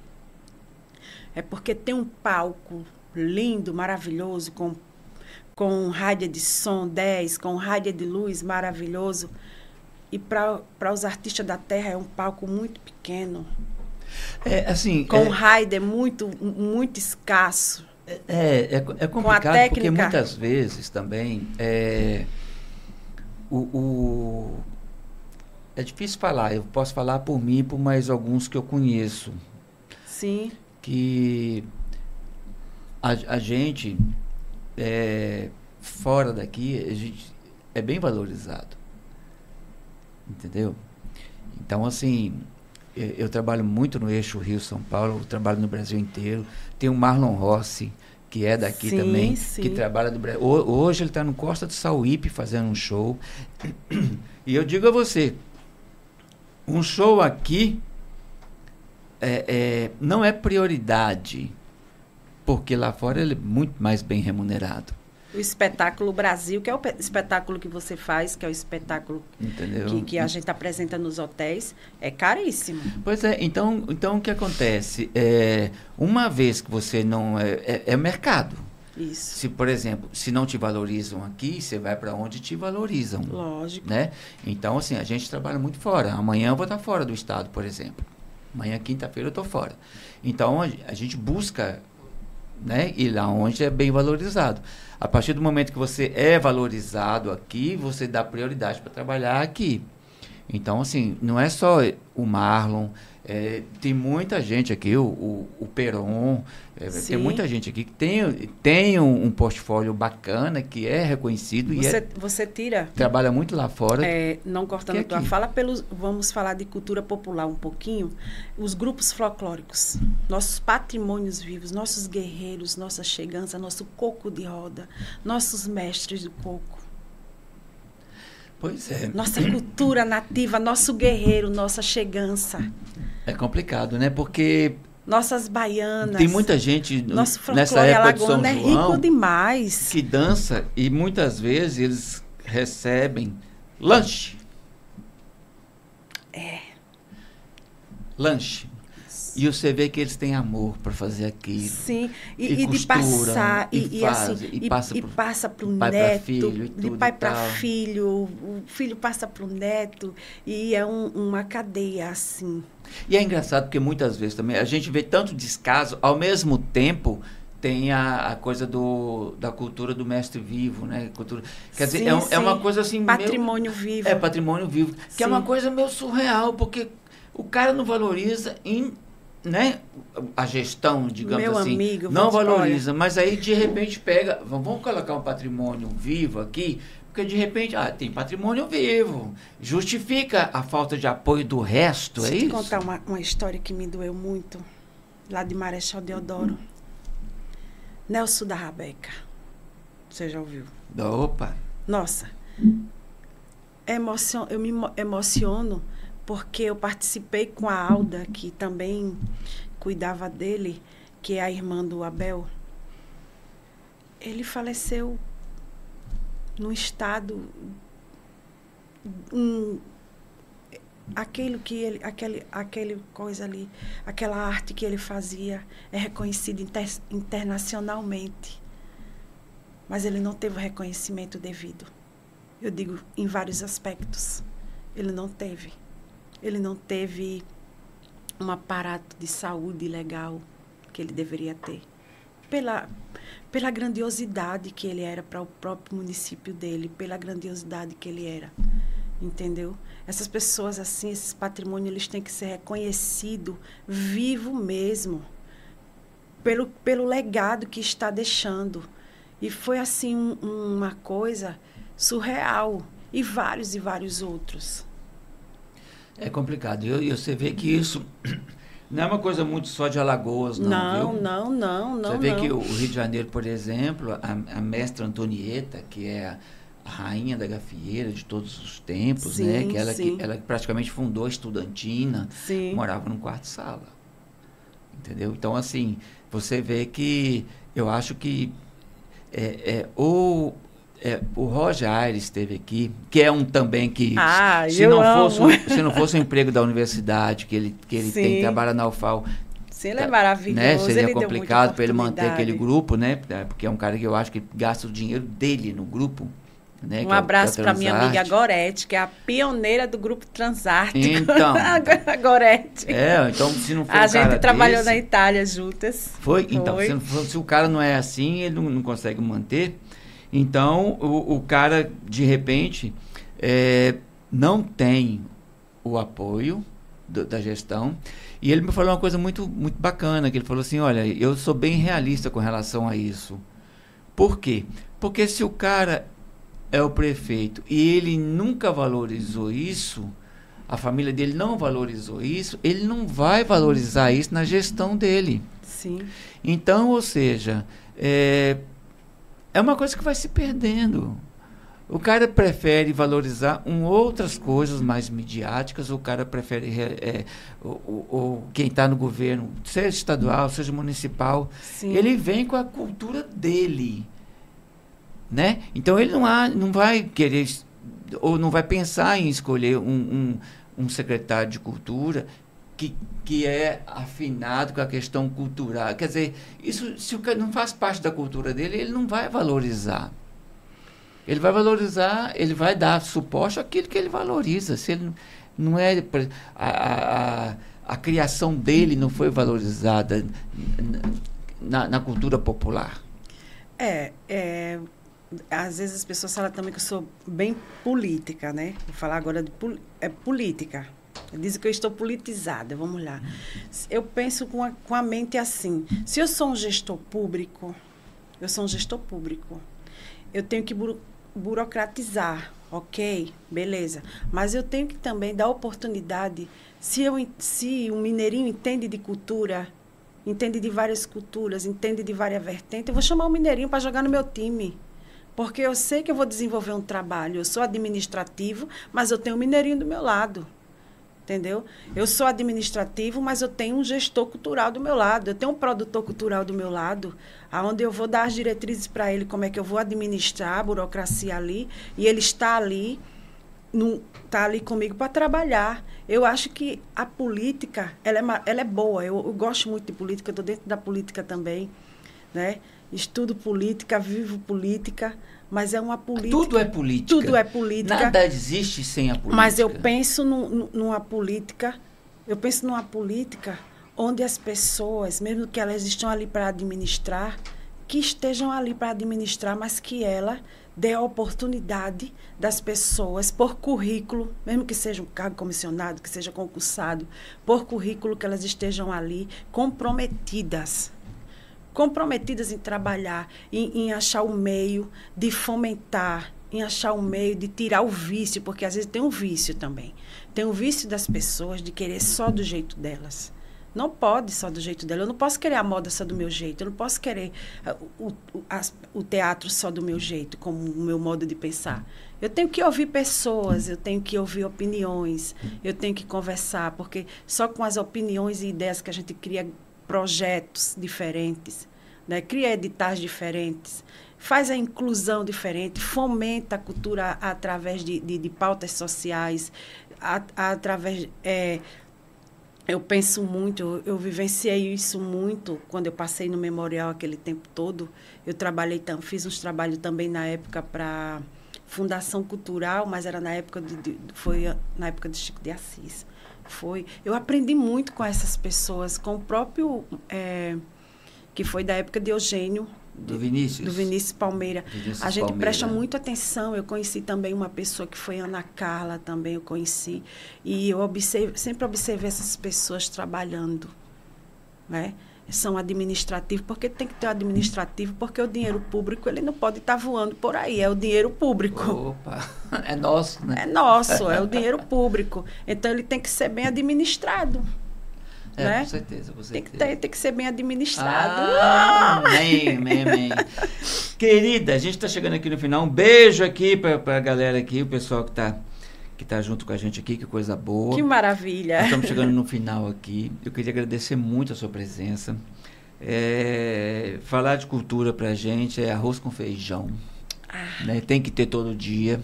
é porque tem um palco lindo, maravilhoso, com, com rádio de som 10, com rádio de luz maravilhoso. E para os artistas da terra é um palco muito pequeno. É, assim, com é... rider muito, muito escasso. É, é, é complicado porque muitas vezes também é, o, o, é difícil falar. Eu posso falar por mim e por mais alguns que eu conheço. Sim. Que a, a gente é, fora daqui a gente é bem valorizado. Entendeu? Então, assim, eu trabalho muito no eixo Rio-São Paulo, eu trabalho no Brasil inteiro. Tem o Marlon Rossi, que é daqui sim, também, sim. que trabalha do Brasil. Hoje ele está no Costa do Sauípe fazendo um show. E eu digo a você, um show aqui é, é, não é prioridade, porque lá fora ele é muito mais bem remunerado o espetáculo Brasil, que é o espetáculo que você faz, que é o espetáculo que, que, a gente apresenta nos hotéis, é caríssimo. Pois é, então, então o que acontece? É, uma vez que você não. É, é, é mercado. Isso. Se, por exemplo, se não te valorizam aqui, você vai para onde te valorizam. Lógico. Né? Então, assim, a gente trabalha muito fora. Amanhã eu vou estar fora do estado, por exemplo. Amanhã, quinta-feira, eu estou fora. Então, a, a gente busca né, ir lá onde é bem valorizado. A partir do momento que você é valorizado aqui, você dá prioridade para trabalhar aqui. Então, assim, não é só o Marlon, é, tem muita gente aqui, o, o, o Peron, é, tem muita gente aqui que tem, tem um, um, portfólio bacana, que é reconhecido. Você, e é, você tira. Trabalha muito lá fora. É, não cortando a tua fala, pelos, vamos falar de cultura popular um pouquinho. Os grupos folclóricos, nossos patrimônios vivos, nossos guerreiros, nossa chegança, nosso coco de roda, nossos mestres do coco. Pois é. Nossa cultura nativa, nosso guerreiro, nossa chegança. É complicado, né? Porque nossas baianas. Tem muita gente Nosso nessa época de São é rico demais. que dança e muitas vezes eles recebem lanche. É. Lanche. E você vê que eles têm amor para fazer aquilo. Sim, e, e, e de passar, e, e, faz, assim, e, passa, e passa para o neto, filho, de pai para filho, o filho passa para o neto, e é um, uma cadeia assim. E é engraçado porque muitas vezes também a gente vê tanto descaso, ao mesmo tempo tem a, a, coisa do, da cultura do mestre vivo, né? Cultura, quer sim, dizer, é, é, uma coisa assim... Patrimônio meio, vivo. É, patrimônio vivo. Que sim. é uma coisa meio surreal, porque o cara não valoriza em né, a gestão, digamos Meu assim, amigo, não valoriza, mas aí de repente pega, vamos colocar um patrimônio vivo aqui, porque de repente, ah, tem patrimônio vivo, justifica a falta de apoio do resto, Deixa é isso? Eu contar uma, uma história que me doeu muito, lá de Marechal Deodoro. Nelson da Rabeca, você já ouviu? Opa! Nossa, emocion, eu me emociono porque eu participei com a Alda, que também cuidava dele, que é a irmã do Abel, ele faleceu num estado um, aquilo que ele aquele aquele coisa ali aquela arte que ele fazia é reconhecida inter, internacionalmente. Mas ele não teve o reconhecimento devido. Eu digo em vários aspectos ele não teve ele não teve um aparato de saúde legal que ele deveria ter pela pela grandiosidade que ele era para o próprio município dele, pela grandiosidade que ele era. Entendeu? Essas pessoas assim, esses patrimônios, eles têm que ser reconhecidos vivo mesmo, pelo, pelo legado que está deixando. E foi assim um, uma coisa surreal. E vários e vários outros. É complicado. E você vê que isso não é uma coisa muito só de Alagoas, não. Não, viu? não, não, não. Você vê não. que o Rio de Janeiro, por exemplo, a, a mestra Antonieta, que é a rainha da gafieira de todos os tempos, sim, né? Que ela, sim. que ela praticamente fundou a estudantina, Sim. morava num quarto-sala. Entendeu? Então, assim, você vê que eu acho que é, é, o, é, o Roger Aires esteve aqui, que é um também que Ah, se eu não amo. fosse se não fosse o emprego da universidade que ele que ele tem trabalha na UFAL Sim, ele é maravilhoso. né seria ele complicado para ele manter aquele grupo né É, porque é um cara que eu acho que gasta o dinheiro dele no grupo né Um é abraço é para minha amiga Transarte. Gorete, que é a pioneira do grupo Transártico. Então. a Gorete. é então se não for a um gente trabalhou desse, na Itália juntas. Foi, então, Foi. Se, for- se o cara não é assim, ele não, não consegue manter. Então, o, o cara, de repente, é, não tem o apoio do- da gestão. E ele me falou uma coisa muito, muito bacana, que ele falou assim, olha, eu sou bem realista com relação a isso. Por quê? Porque se o cara é o prefeito e ele nunca valorizou isso, a família dele não valorizou isso, ele não vai valorizar isso na gestão dele. Sim. Então, ou seja, é, é uma coisa que vai se perdendo. O cara prefere valorizar um, outras coisas mais midiáticas, o cara prefere re- é, o, o- o- quem está no governo, seja estadual, seja municipal, Sim. ele vem com a cultura dele. Né? Então ele não, há, não vai querer ou não vai pensar em escolher um, um, um secretário de cultura que, que é afinado com a questão cultural. Quer dizer, isso se o cara não faz parte da cultura dele, ele não vai valorizar. Ele vai valorizar, ele vai dar suporte àquilo que ele valoriza. Se ele não- é a, a, a, criação dele não foi valorizada na, na cultura popular. É, é, às vezes as pessoas falam também que eu sou bem política, né? Vou falar agora de é, política. Dizem que eu estou politizada, vamos lá. Eu penso com a, com a mente assim. Se eu sou um gestor público, eu sou um gestor público, eu tenho que buro- burocratizar, ok? Beleza. Mas eu tenho que também dar oportunidade. Se, eu, se um mineirinho entende de cultura, entende de várias culturas, entende de várias vertentes, eu vou chamar o mineirinho para jogar no meu time. Porque eu sei que eu vou desenvolver um trabalho. Eu sou administrativo, mas eu tenho um mineirinho do meu lado. Entendeu? Eu sou administrativo, mas eu tenho um gestor cultural do meu lado. Eu tenho um produtor cultural do meu lado, aonde eu vou dar as diretrizes para ele, como é que eu vou administrar a burocracia ali, e ele está ali, não está ali comigo para trabalhar. Eu acho que a política, ela é, ela é boa. Eu, eu gosto muito de política, estou dentro da política também, né? Estudo política, vivo política, mas é uma política. Tudo é política. Tudo é política. Nada existe sem a política. Mas eu penso nu- nu- numa política, eu penso numa política onde as pessoas, mesmo que elas estão ali para administrar, que estejam ali para administrar, mas que ela dê a oportunidade das pessoas, por currículo, mesmo que seja um cargo comissionado, que seja concursado, por currículo que elas estejam ali comprometidas comprometidas em trabalhar, em, em achar o meio de fomentar, em achar o meio de tirar o vício, porque às vezes tem um vício também. Tem o vício das pessoas de querer só do jeito delas. Não pode só do jeito dela. Eu não posso querer a moda só do meu jeito. Eu não posso querer ah, o, o, o teatro só do meu jeito, como o meu modo de pensar. Eu tenho que ouvir pessoas, eu tenho que ouvir opiniões, eu tenho que conversar, porque só com as opiniões e ideias que a gente cria projetos diferentes, né? cria editais diferentes, faz a inclusão diferente, fomenta a cultura através de, de, de pautas sociais, a, a, através. É, eu penso muito, eu, vivenciei isso muito quando eu passei no memorial aquele tempo todo. Eu trabalhei, fiz uns trabalhos também na época para Fundação Cultural, mas era na época de, de, foi na época de Chico de Assis. Foi, eu aprendi muito com essas pessoas, com o próprio é, que foi da época de Eugênio do Vinícius. Do Vinícius Palmeira. Vinícius a gente Palmeira. presta muito atenção. Eu conheci também uma pessoa que foi Ana Carla, também eu conheci. E eu sempre observei essas pessoas trabalhando. Né? São administrativos, porque tem que ter o administrativo, porque o dinheiro público ele não pode estar tá voando por aí, é o dinheiro público. Opa, é nosso, né? É nosso, é o dinheiro público. Então ele tem que ser bem administrado. É, né? com certeza. Com certeza. Tem, que ter, tem que ser bem administrado. Ah, amém, amém, amém. Querida, a gente está chegando aqui no final. Um beijo aqui para a galera aqui, o pessoal que está que tá junto com a gente aqui, que coisa boa. Que maravilha. estamos chegando no final aqui. Eu queria agradecer muito a sua presença. É, falar de cultura para a gente é arroz com feijão. Ah. Né? Tem que ter todo dia.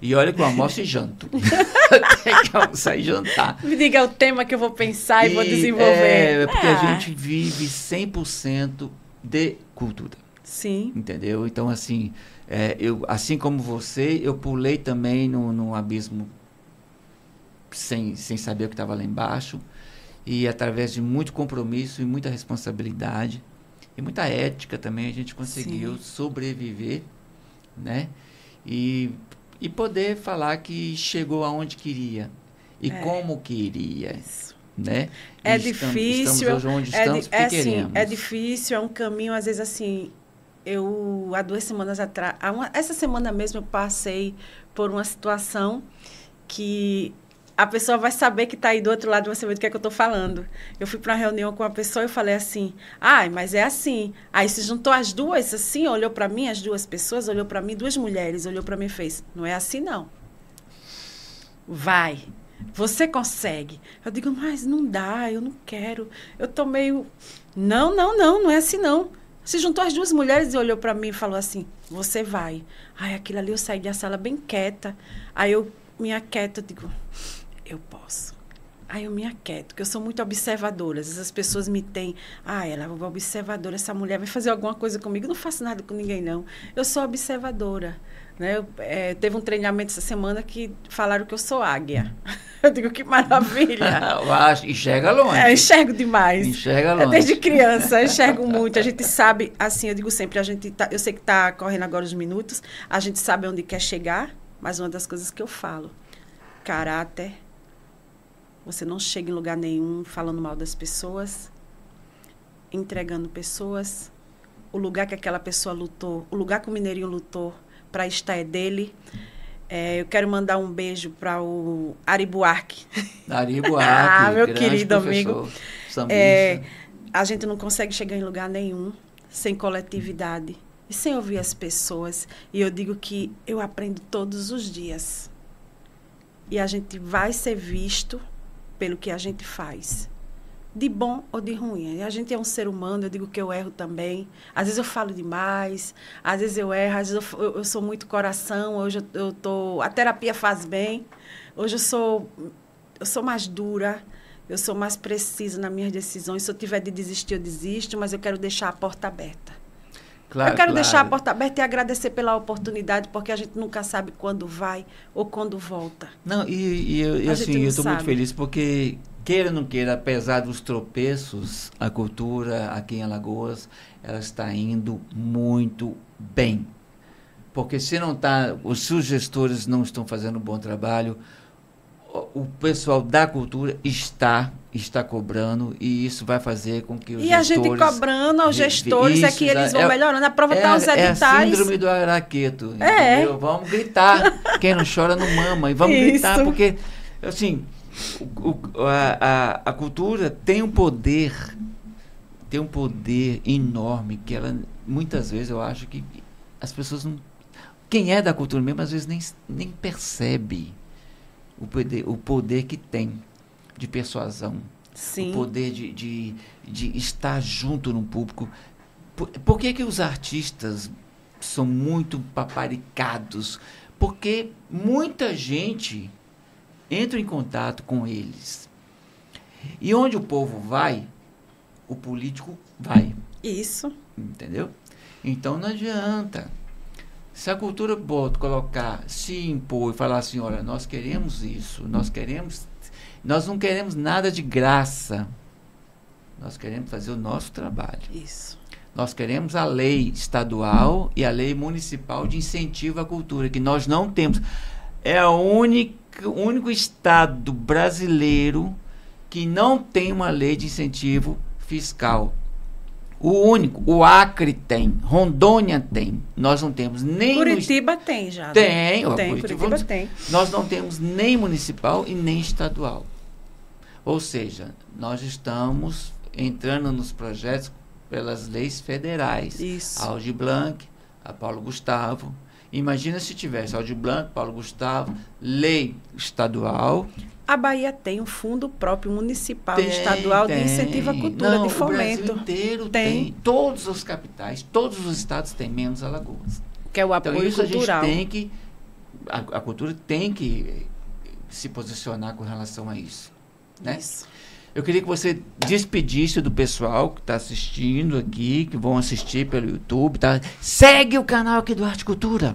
E olha que eu almoço e janto. Tem que almoçar e jantar. Me diga o tema que eu vou pensar e, e vou desenvolver. É, porque ah. a gente vive 100% de cultura. Sim. Entendeu? Então, assim, é, eu, assim como você, eu pulei também no, no abismo sem, sem saber o que estava lá embaixo. E através de muito compromisso e muita responsabilidade e muita ética também, a gente conseguiu Sim. sobreviver, né? E e poder falar que chegou aonde queria e é. como queria. Isso. Né? É e difícil. Estamos, onde é, estamos, é, assim, é difícil, é um caminho, às vezes assim. Eu, há duas semanas atrás, essa semana mesmo, eu passei por uma situação que a pessoa vai saber que está aí do outro lado, vai saber do que é que eu estou falando. Eu fui para uma reunião com uma pessoa e falei assim, ai, mas é assim. Aí se juntou as duas, assim, olhou para mim, as duas pessoas, olhou para mim, duas mulheres, olhou para mim e fez, não é assim não. Vai, você consegue. Eu digo, mas não dá, eu não quero. Eu tô meio, não, não, não, não é assim não. Se juntou as duas mulheres e olhou para mim e falou assim, você vai. Ai, aquilo ali eu saí da sala bem quieta. Aí eu, minha quieta, eu digo eu posso. Aí eu me aquieto, porque eu sou muito observadora. Às vezes as pessoas me têm, ah, ela é observadora, essa mulher vai fazer alguma coisa comigo. Eu não faço nada com ninguém, não. Eu sou observadora. Né? Eu, é, teve um treinamento essa semana que falaram que eu sou águia. Eu digo, que maravilha. enxerga longe. É, enxergo demais. Enxerga longe. É, desde criança, enxergo muito. A gente sabe, assim, eu digo sempre, a gente tá, eu sei que está correndo agora os minutos, a gente sabe onde quer chegar, mas uma das coisas que eu falo, caráter você não chega em lugar nenhum falando mal das pessoas, entregando pessoas. O lugar que aquela pessoa lutou, o lugar que o Mineirinho lutou para estar é dele. É, eu quero mandar um beijo para o Ari Buarque. Ari Buarque, ah, meu querido amigo. É, a gente não consegue chegar em lugar nenhum sem coletividade e sem ouvir as pessoas. E eu digo que eu aprendo todos os dias. E a gente vai ser visto pelo que a gente faz. De bom ou de ruim. A gente é um ser humano, eu digo que eu erro também. Às vezes eu falo demais, às vezes eu erro, às vezes eu, eu, eu sou muito coração, hoje eu, eu tô. A terapia faz bem. Hoje eu sou, eu sou mais dura, eu sou mais precisa nas minhas decisões. Se eu tiver de desistir, eu desisto, mas eu quero deixar a porta aberta. Claro, eu quero claro. deixar a porta aberta e agradecer pela oportunidade, porque a gente nunca sabe quando vai ou quando volta. Não, e, e, e assim, eu estou muito feliz porque, queira ou não queira, apesar dos tropeços, a cultura aqui em Alagoas, ela está indo muito bem. Porque se não tá, os sugestores não estão fazendo um bom trabalho, o pessoal da cultura está está cobrando e isso vai fazer com que os e gestores... E a gente cobrando aos gestores é que eles vão é, melhorando. A prova está é, os editais. É a síndrome do araqueto. É. Entendeu? Vamos gritar. Quem não chora não mama. E vamos isso. gritar porque, assim, o, o, a, a, a cultura tem um poder, tem um poder enorme que ela, muitas vezes, eu acho que as pessoas não... Quem é da cultura mesmo, às vezes nem, nem percebe o poder, o poder que tem de persuasão. Sim. o poder de, de, de estar junto no público. Por, por que, que os artistas são muito paparicados? Porque muita gente entra em contato com eles. E onde o povo vai, o político vai. Isso. Entendeu? Então não adianta. Se a cultura bota, colocar, se impor e falar assim, olha, nós queremos isso, nós queremos, nós não queremos nada de graça. Nós queremos fazer o nosso trabalho. Isso. Nós queremos a lei estadual e a lei municipal de incentivo à cultura, que nós não temos. É o único, único estado brasileiro que não tem uma lei de incentivo fiscal. O único, o Acre tem, Rondônia tem. Nós não temos nem no Curitiba tem já. né? Tem, ó, Tem, Curitiba, Curitiba tem. nós não temos nem municipal e nem estadual. Ou seja, nós estamos entrando nos projetos pelas leis federais. Isso. A Aldir Blanc, a Paulo Gustavo. Imagina se tivesse Aldir Blanc, Paulo Gustavo, lei estadual. A Bahia tem um fundo próprio municipal e Tem, estadual tem. de incentivo à cultura, Não, de O Brasil fomento, inteiro Tem. tem. Todos os capitais, todos os estados têm, menos Alagoas. que é o Então apoio isso cultural. a gente tem que a, a cultura tem que eh, se posicionar com relação a isso, né? Isso. Eu queria que você despedisse do pessoal que está assistindo aqui, que vão assistir pelo YouTube, tá? Segue o canal aqui do Arte Cultura.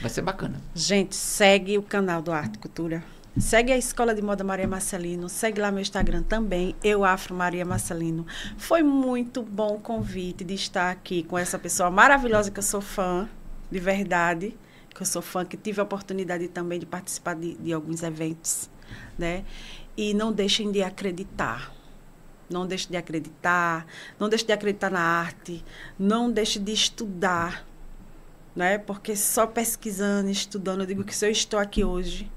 Vai ser bacana. Gente, segue o canal do Arte Cultura. Segue a Escola de Moda Maria Marcelino. Segue lá meu Instagram também, eu Afro Maria Marcelino. Foi muito bom o convite de estar aqui com essa pessoa maravilhosa que eu sou fã, de verdade. Que eu sou fã, que tive a oportunidade também de participar de, de alguns eventos, né? E não deixem de acreditar. Não deixe de acreditar, não deixe de acreditar na arte, não deixe de estudar, né? Porque só pesquisando, estudando, eu digo que se eu estou aqui hoje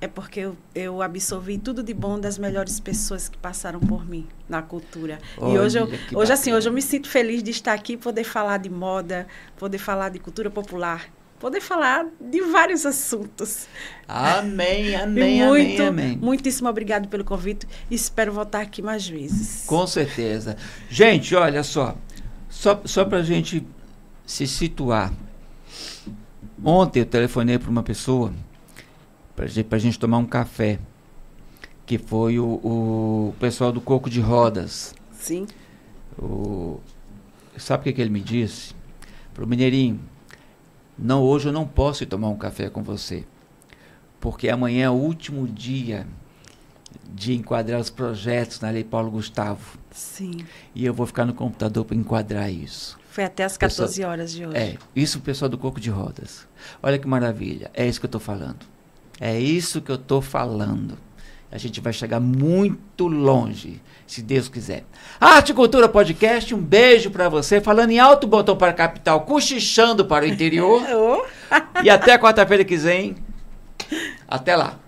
é porque eu, eu absorvi tudo de bom das melhores pessoas que passaram por mim na cultura. e Olha, hoje eu, hoje assim, hoje eu me sinto feliz de estar aqui, poder falar de moda, poder falar de cultura popular, poder falar de vários assuntos. Amém, E amém, muito, amém, amém. muitíssimo obrigado pelo convite. Espero voltar aqui mais vezes. Com certeza. Gente, olha só. Só, só para a gente se situar. Ontem eu telefonei para uma pessoa para gente, a gente tomar um café. Que foi o, o pessoal do Coco de Rodas. Sim. O, sabe o que, que ele me disse? Pro Mineirinho, não, hoje eu não posso ir tomar um café com você. Porque amanhã é o último dia de enquadrar os projetos na Lei Paulo Gustavo. Sim. E eu vou ficar no computador para enquadrar isso. Foi até as Pessoal- 14 horas de hoje. É, isso o pessoal do Coco de Rodas. Olha que maravilha. É isso que eu estou falando. É isso que eu estou falando. A gente vai chegar muito longe, se Deus quiser. Arte e Cultura Podcast, um beijo para você. Falando em alto botão para a capital, cochichando para o interior. Ô, e até quarta-feira que vem. Até lá.